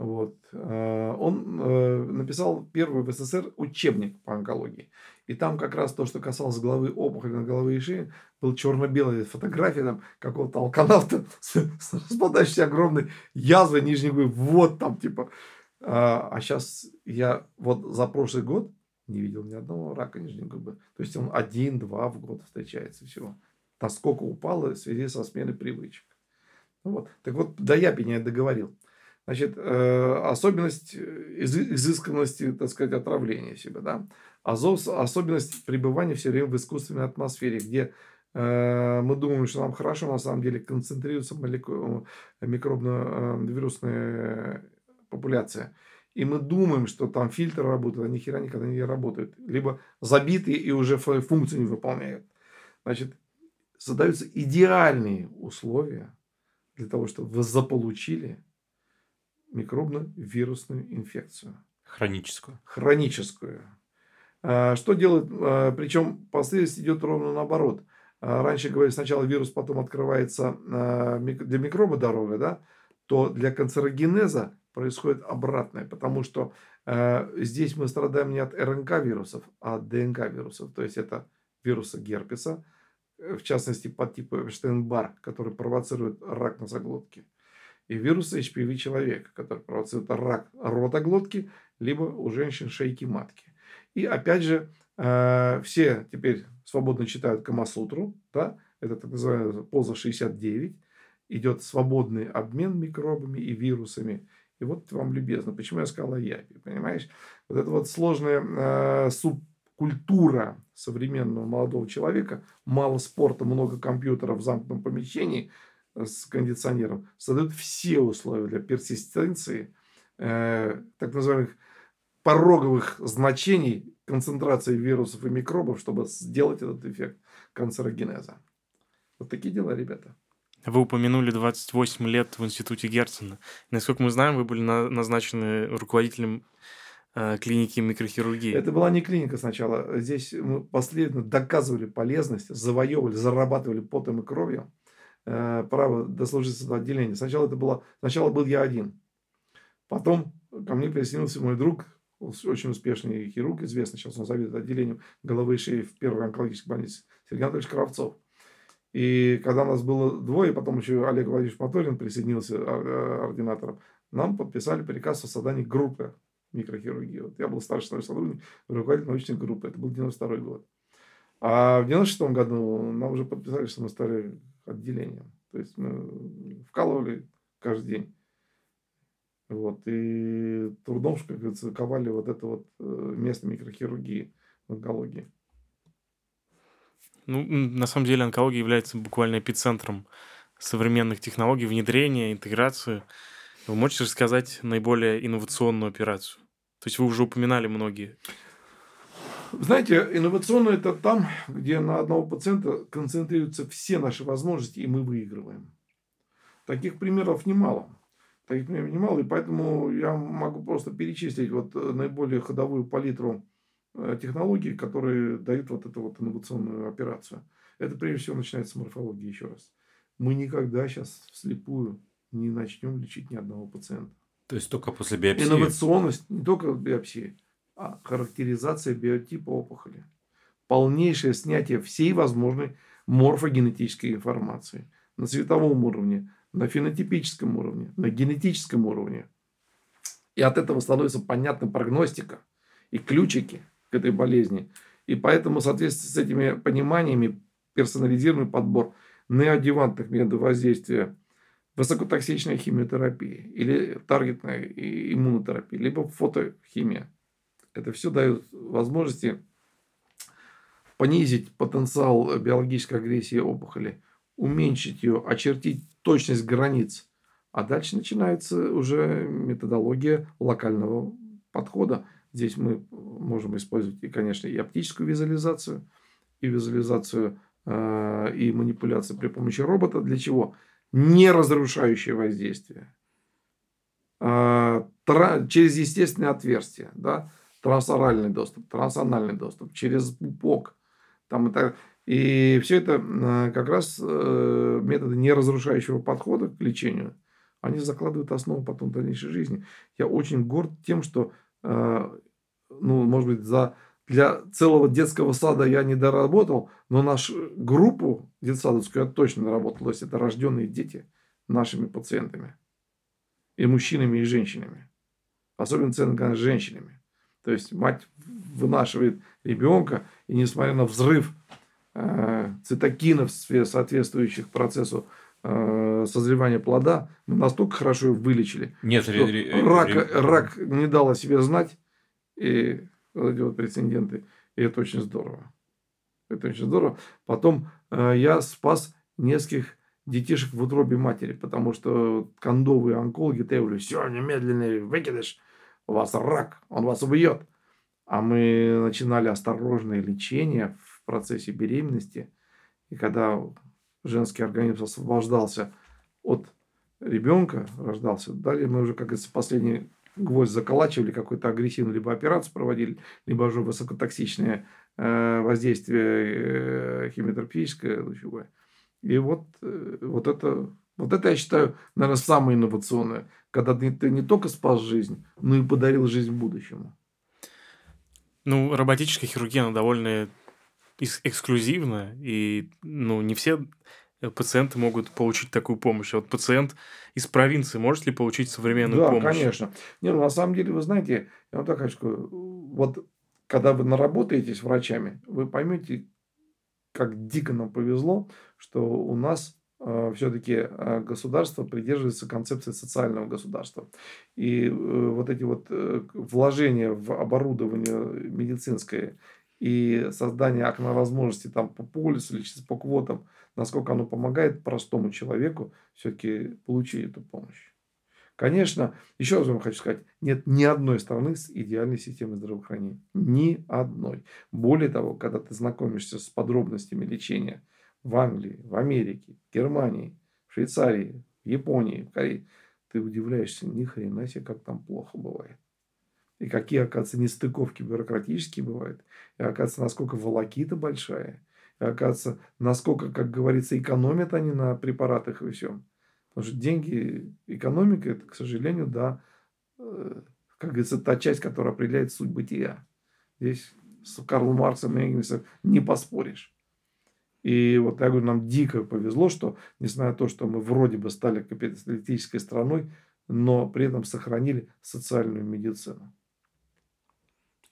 вот. Э, он э, написал первый в СССР учебник по онкологии. И там как раз то, что касалось головы опухоли на голове и шее, был черно-белая фотография там, какого-то алканавта с, с распадающейся огромной язвой нижней губы. Вот там типа. А, а сейчас я вот за прошлый год не видел ни одного рака нижней губы. То есть он один-два в год встречается всего. Насколько упало в связи со сменой привычек. Вот. Так вот, до Япини я договорил. Значит, э, особенность изысканности, так сказать, отравления себя, да. Азов, особенность пребывания все время в искусственной атмосфере, где э, мы думаем, что нам хорошо, на самом деле концентрируется микробно-вирусная популяция. И мы думаем, что там фильтры работают, а ни хера никогда не работают. Либо забитые и уже функцию не выполняют. Значит, создаются идеальные условия для того, чтобы вы заполучили микробно-вирусную инфекцию. Хроническую. Хроническую. А, что делает, а, причем последовательность идет ровно наоборот. а, раньше говорили, сначала вирус, потом открывается для микроба дорога, да, то для канцерогенеза происходит обратное, потому что здесь мы страдаем не от РНК вирусов, а от ДНК вирусов. То есть это вирусы герпеса, в частности по типу Эпштейн-Бар, который провоцирует рак носоглотки. И вирусы HPV человека, который провоцирует рак ротоглотки, либо у женщин шейки матки. И опять же, э, все теперь свободно читают Камасутру, да, это так называемая поза 69, идет свободный обмен микробами и вирусами. И вот вам любезно, почему я сказал о понимаешь? Вот эта вот сложная э, субкультура современного молодого человека, мало спорта, много компьютеров в замкнутом помещении с кондиционером, создают все условия для персистенции э, так называемых пороговых значений концентрации вирусов и микробов, чтобы сделать этот эффект канцерогенеза. Вот такие дела, ребята. Вы упомянули 28 лет в институте Герцена. Насколько мы знаем, вы были на, назначены руководителем э, клиники микрохирургии. Это была не клиника сначала. Здесь мы последовательно доказывали полезность, завоевывали, зарабатывали потом и кровью э, право дослужиться до отделения. Сначала это было, сначала был я один. Потом ко мне присоединился мой друг, очень успешный хирург, известный сейчас он заведует отделением головы и шеи в первой онкологической больнице, Сергей Анатольевич Кравцов. И когда нас было двое, потом еще Олег Владимирович Моторин присоединился а, ординатором, нам подписали приказ о создании группы микрохирургии. Вот я был старший сотрудник, руководитель научной группы. Это был 92 год. А в 96 году нам уже подписали, что мы стали отделением. То есть мы вкалывали каждый день. Вот, и трудом, как говорится, ковали вот это вот э, место микрохирургии в онкологии. Ну, на самом деле онкология является буквально эпицентром современных технологий, внедрения, интеграции. Вы можете рассказать наиболее инновационную операцию? То есть вы уже упоминали многие. Знаете, инновационно это там, где на одного пациента концентрируются все наши возможности, и мы выигрываем. Таких примеров немало. Таких примеров немало, и поэтому я могу просто перечислить вот наиболее ходовую палитру Э, технологии, которые дают вот эту вот инновационную операцию. Это прежде всего начинается с морфологии, еще раз. Мы никогда сейчас вслепую не начнем лечить ни одного пациента. То есть только после биопсии? Инновационность не только биопсии, характеризация биотипа опухоли. Полнейшее снятие всей возможной морфогенетической информации на цветовом уровне, на фенотипическом уровне, на генетическом уровне. И от этого становится понятна прогностика и ключики к этой болезни. И поэтому в соответствии с этими пониманиями персонализированный подбор неоадъювантных методов воздействия высокотоксичная химиотерапия или таргетная иммунотерапия, либо фотохимия. Это все дает возможности понизить потенциал биологической агрессии опухоли, уменьшить ее, очертить точность границ. А дальше начинается уже методология локального подхода. Здесь мы можем использовать, и, конечно, и оптическую визуализацию, и визуализацию э, и манипуляцию при помощи робота. Для чего? Не разрушающее воздействие. Э, через естественные отверстия. Да? Трансоральный доступ, трансанальный доступ, через пупок. Там это, и все это э, как раз э, методы неразрушающего подхода к лечению. Они закладывают основу потом дальнейшей жизни. Я очень горд тем, что Э, ну, может быть, за, для целого детского сада я не доработал, но нашу группу детсадовскую я точно доработал. То есть, это рожденные дети нашими пациентами. И мужчинами, и женщинами. Особенно ценно, конечно, женщинами. То есть, мать вынашивает ребенка, и несмотря на взрыв э, цитокинов, соответствующих процессу э, созревания плода, мы настолько хорошо его вылечили, Нет, что ре- рак, ре- рак не дал о себе знать, и вот эти вот прецеденты, и это очень здорово. Это очень здорово. Потом э, я спас нескольких детишек в утробе матери, потому что кондовые онкологи требовали, все, немедленный выкидыш, у вас рак, он вас убьет. А мы начинали осторожное лечение в процессе беременности. И когда женский организм освобождался от ребенка, рождался, далее мы уже, как говорится, последний гвоздь заколачивали, какую-то агрессивную либо операцию проводили, либо уже высокотоксичные э, воздействие э, химиотерапевтическое, лучевое. И вот, э, вот, это, вот это, я считаю, наверное, самое инновационное. Когда ты, ты не только спас жизнь, но и подарил жизнь будущему. Ну, роботическая хирургия, она довольно эксклюзивна, и ну, не все пациенты могут получить такую помощь. А вот пациент из провинции может ли получить современную да, помощь? Да, конечно. Не, ну, на самом деле, вы знаете, я вам так хочу сказать, вот когда вы наработаетесь врачами, вы поймете, как дико нам повезло, что у нас э, все-таки э, государство придерживается концепции социального государства. И э, вот эти вот э, вложения в оборудование медицинское и создание окна возможностей там по полису или по квотам, насколько оно помогает простому человеку все-таки получить эту помощь. Конечно, еще раз вам хочу сказать, нет ни одной страны с идеальной системой здравоохранения. Ни одной. Более того, когда ты знакомишься с подробностями лечения в Англии, в Америке, в Германии, в Швейцарии, в Японии, в Корее, ты удивляешься, ни хрена себе, как там плохо бывает. И какие, оказывается, нестыковки бюрократические бывают. И, оказывается, насколько волокита большая. И, оказывается, насколько, как говорится, экономят они на препаратах и всем. Потому что деньги, экономика, это, к сожалению, да, э, как говорится, та часть, которая определяет суть бытия. Здесь с Карлом Марксом и Энгельсом не поспоришь. И вот я говорю, нам дико повезло, что, несмотря на то, что мы вроде бы стали капиталистической страной, но при этом сохранили социальную медицину.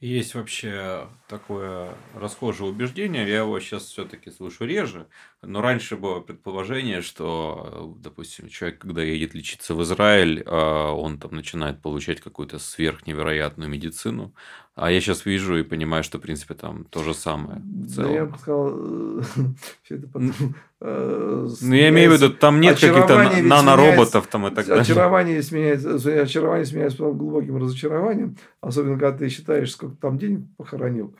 Есть вообще такое расхожее убеждение, я его сейчас все-таки слышу реже, но раньше было предположение, что, допустим, человек, когда едет лечиться в Израиль, а, он там начинает получать какую-то сверхневероятную медицину, а я сейчас вижу и понимаю, что, в принципе, там то же самое. Да, я бы сказал, э, все это потом... Э, ну, я имею в виду, там нет каких-то нанороботов там и так далее. Очарование сменяется, очарование сменяется глубоким разочарованием, особенно когда ты считаешь, сколько там денег похоронил,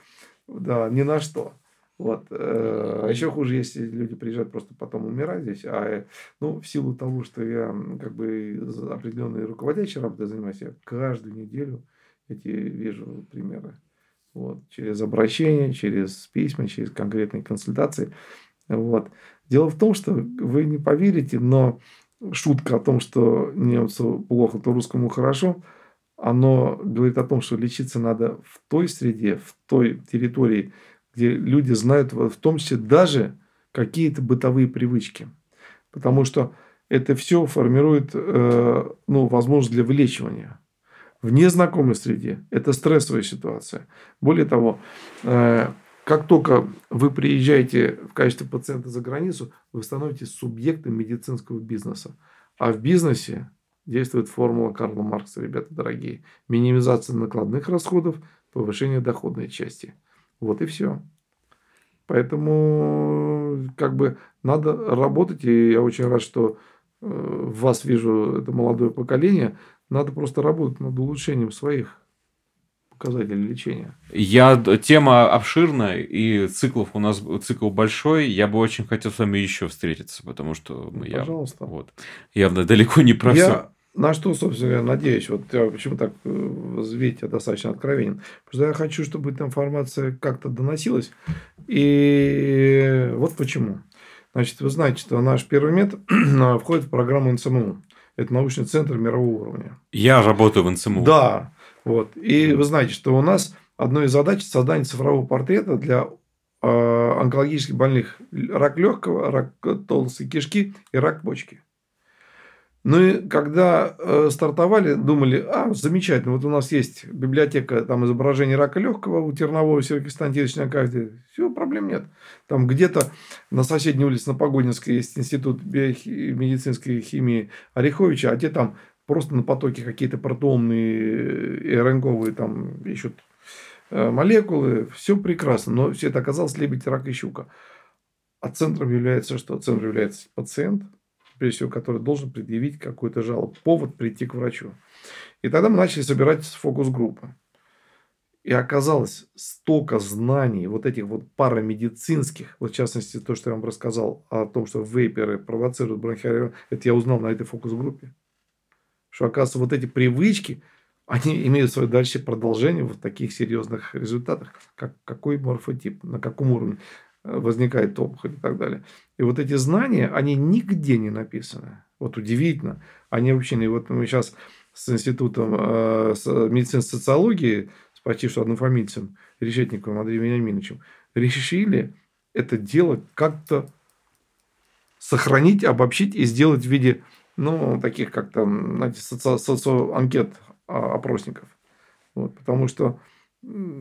да, ни на что. Вот. Э, а еще хуже, если люди приезжают просто потом умирать здесь. А ну, в силу того, что я как бы определенной руководящей работой занимаюсь, я каждую неделю эти вижу примеры. Вот, через обращение, через письма, через конкретные консультации. Вот. Дело в том, что вы не поверите, но шутка о том, что немцу плохо, то русскому хорошо, оно говорит о том, что лечиться надо в той среде, в той территории, где люди знают в том числе даже какие-то бытовые привычки. Потому что это все формирует э, ну, возможность для вылечивания в незнакомой среде. Это стрессовая ситуация. Более того, э, как только вы приезжаете в качестве пациента за границу, вы становитесь субъектом медицинского бизнеса. А в бизнесе действует формула Карла Маркса, ребята дорогие. Минимизация накладных расходов, повышение доходной части. Вот и все. Поэтому как бы надо работать, и я очень рад, что э, в вас вижу это молодое поколение, надо просто работать над улучшением своих показателей лечения. Я, тема обширная, и циклов у нас цикл большой. Я бы очень хотел с вами еще встретиться, потому что ну, я, Пожалуйста. Вот, явно далеко не про я... все. На что, собственно, я надеюсь, вот я почему так, э, видите, я достаточно откровенен. Потому что я хочу, чтобы эта информация как-то доносилась. И вот почему. Значит, вы знаете, что наш первый мед входит в программу НСМУ. Это научный центр мирового уровня. Я работаю в НЦМУ. Да. Вот. И вы знаете, что у нас одной из задач создание цифрового портрета для э, онкологических больных рак легкого, рак толстой кишки и рак почки. Ну и когда э, стартовали, думали, а, замечательно, вот у нас есть библиотека там изображений рака легкого у Тернового Сергея Константиновича на каждой. Все, проблем нет. Там где-то на соседней улице, на Погодинской, есть институт медицинской химии Ореховича, а где там просто на потоке какие-то протеомные и РНКовые там ищут э, молекулы. Все прекрасно, но все это оказалось лебедь, рак и щука. А центром является что? Центром является пациент – прежде всего, который должен предъявить какой-то жалоб, повод прийти к врачу. И тогда мы начали собирать фокус-группы. И оказалось столько знаний, вот этих вот парамедицинских, вот в частности, то, что я вам рассказал о том, что вейперы провоцируют бронхиальный это я узнал на этой фокус-группе. Что, оказывается, вот эти привычки, они имеют свое дальше продолжение в таких серьезных результатах. Как, какой морфотип, на каком уровне возникает опухоль и так далее. И вот эти знания, они нигде не написаны. Вот удивительно. Они вообще не... Вот мы сейчас с институтом э, с медицинской социологии, с почти что однофамильцем, Решетниковым Андреем Вениаминовичем, решили это дело как-то сохранить, обобщить и сделать в виде, ну, таких как там, знаете, соци... социоанкет а, опросников. Вот, потому что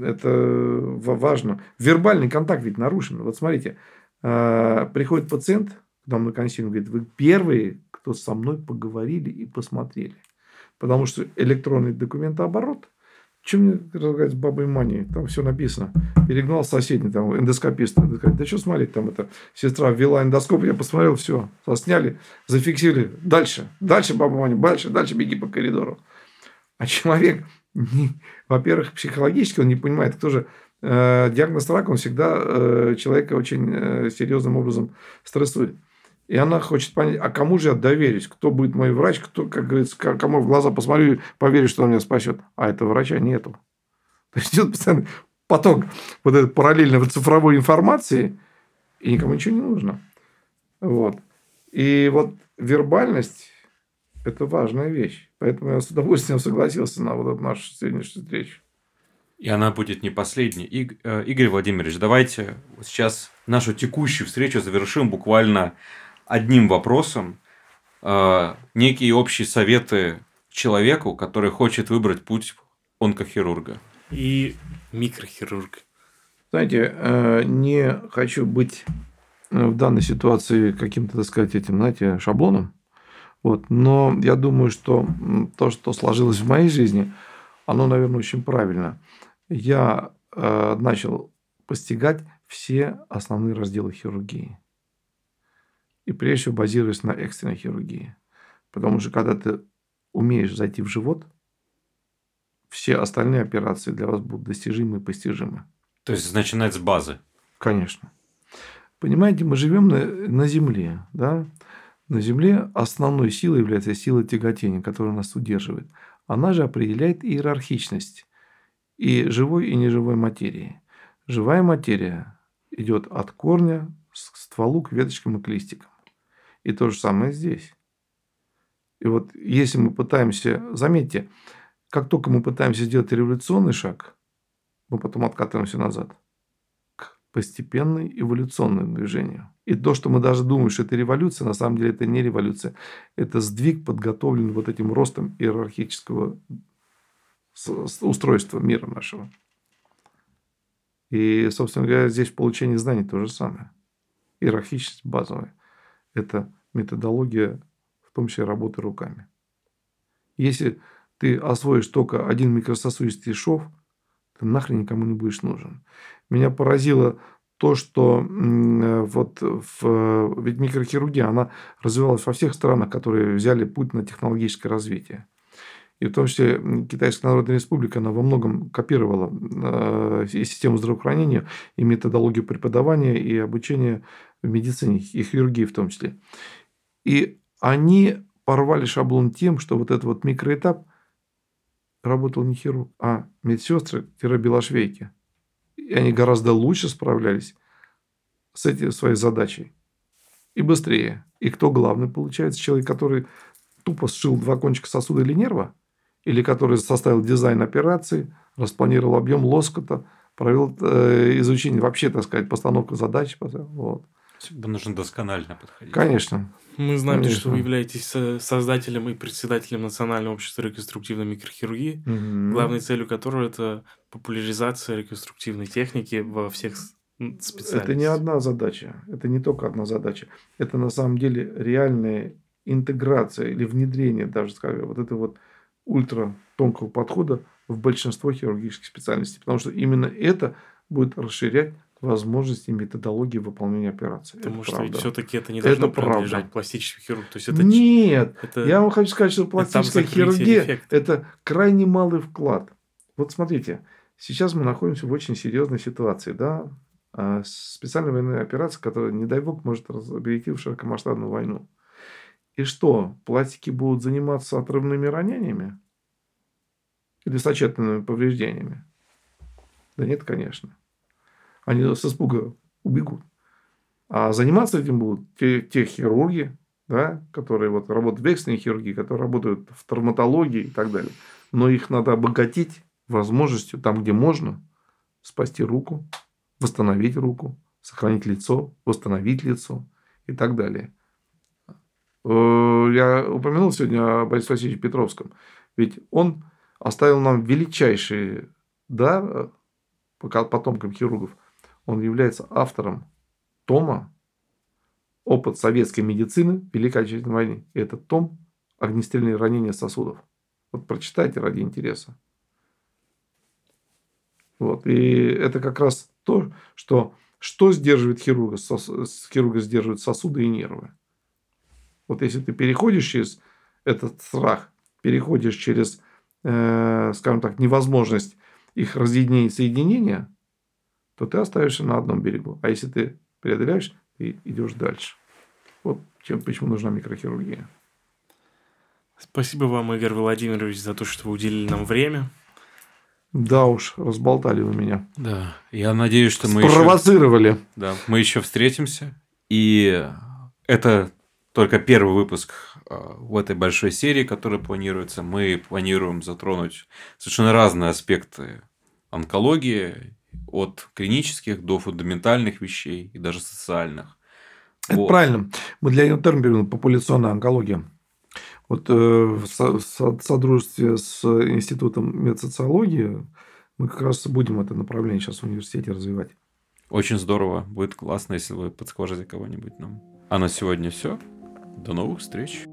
это важно. Вербальный контакт ведь нарушен. Вот смотрите, а, приходит пациент к нам на консилиум, говорит, вы первые, кто со мной поговорили и посмотрели. Потому что электронный документооборот, чем мне разговаривать с бабой Маней? Там все написано. Перегнал соседний, там, эндоскопист. Да что смотреть, там это сестра ввела эндоскоп, я посмотрел, все, сосняли, зафиксировали. Дальше, дальше, баба Маня, дальше, дальше беги по коридору. А человек, во-первых, психологически он не понимает, кто же э, диагноз рака, он всегда э, человека очень э, серьезным образом стрессует. И она хочет понять, а кому же я доверюсь? Кто будет мой врач? Кто, как говорится, кому в глаза посмотрю, поверю, что он меня спасет. А этого врача нету. То есть идет постоянно поток вот этой параллельной цифровой информации, и никому ничего не нужно. Вот. И вот вербальность – это важная вещь. Поэтому я с удовольствием согласился на вот эту нашу сегодняшнюю встречу. И она будет не последней. И, э, Игорь Владимирович, давайте сейчас нашу текущую встречу завершим буквально одним вопросом. Э, некие общие советы человеку, который хочет выбрать путь онкохирурга. И микрохирурга. Знаете, э, не хочу быть в данной ситуации каким-то, так сказать, этим, знаете, шаблоном. Вот. Но я думаю, что то, что сложилось в моей жизни, оно, наверное, очень правильно. Я э, начал постигать все основные разделы хирургии. И прежде всего базируясь на экстренной хирургии. Потому что когда ты умеешь зайти в живот, все остальные операции для вас будут достижимы и постижимы. То есть начинать с базы. Конечно. Понимаете, мы живем на, на Земле, да? На Земле основной силой является сила тяготения, которая нас удерживает. Она же определяет иерархичность и живой и неживой материи. Живая материя идет от корня к стволу, к веточкам и к листикам. И то же самое здесь. И вот если мы пытаемся, заметьте, как только мы пытаемся сделать революционный шаг, мы потом откатываемся назад к постепенной эволюционному движению. И то, что мы даже думаем, что это революция, на самом деле это не революция. Это сдвиг, подготовленный вот этим ростом иерархического устройства мира нашего. И, собственно говоря, здесь в получении знаний то же самое. Иерархичность базовая. Это методология, в том числе работы руками. Если ты освоишь только один микрососудистый шов, ты нахрен никому не будешь нужен. Меня поразило то, что э, вот в, ведь микрохирургия, она развивалась во всех странах, которые взяли путь на технологическое развитие. И в том числе Китайская Народная Республика, она во многом копировала э, и систему здравоохранения, и методологию преподавания, и обучения в медицине, и хирургии в том числе. И они порвали шаблон тем, что вот этот вот микроэтап работал не хирург, а медсестры-белошвейки и они гораздо лучше справлялись с этой своей задачей. И быстрее. И кто главный получается? Человек, который тупо сшил два кончика сосуда или нерва? Или который составил дизайн операции, распланировал объем лоскота, провел э, изучение, вообще, так сказать, постановку задач. Вот. Всегда нужно досконально подходить. Конечно. Мы знаем, Конечно. что вы являетесь создателем и председателем Национального общества реконструктивной микрохирургии, угу. главной целью которого это популяризация реконструктивной техники во всех специальностях. Это не одна задача, это не только одна задача. Это на самом деле реальная интеграция или внедрение, даже скажем, вот этого вот ультра тонкого подхода в большинство хирургических специальностей. Потому что именно это будет расширять возможности методологии выполнения операции. Потому это что правда. все-таки это не должно это принадлежать правда. пластический хирург. То есть это Нет, это... я вам хочу сказать, что пластическая хирургия – это крайне малый вклад. Вот смотрите, сейчас мы находимся в очень серьезной ситуации, да, а, специальная военная операция, которая, не дай бог, может перейти в широкомасштабную войну. И что, пластики будут заниматься отрывными ранениями? или сочетанными повреждениями? Да нет, конечно. Они с испуга убегут. А заниматься этим будут те, те хирурги, да, которые вот работают в экстренной хирургии, которые работают в травматологии и так далее. Но их надо обогатить возможностью там, где можно, спасти руку, восстановить руку, сохранить лицо, восстановить лицо и так далее. Э, я упомянул сегодня о Борисе Васильевиче Петровском. Ведь он оставил нам величайшие да, потомкам хирургов. Он является автором тома «Опыт советской медицины Великой Отечественной войне». И этот том «Огнестрельные ранения сосудов». Вот прочитайте ради интереса. Вот. И это как раз то, что, что сдерживает хирурга. Хирурга сдерживает сосуды и нервы. Вот если ты переходишь через этот страх, переходишь через, э, скажем так, невозможность их разъединения соединения, то ты оставишься на одном берегу. А если ты преодоляешь и идешь дальше. Вот чем, почему нужна микрохирургия. Спасибо вам, Игорь Владимирович, за то, что вы уделили нам время. Да уж, разболтали вы меня. Да, я надеюсь, что мы Спровоцировали. Еще... Да, мы еще встретимся. И это только первый выпуск а, в этой большой серии, которая планируется. Мы планируем затронуть совершенно разные аспекты онкологии от клинических до фундаментальных вещей и даже социальных. Это вот. правильно. Мы для нее термин берем популяционная онкология. Вот э, в содружестве с Институтом медсоциологии мы как раз будем это направление сейчас в университете развивать. Очень здорово. Будет классно, если вы подскажете кого-нибудь нам. А на сегодня все. До новых встреч.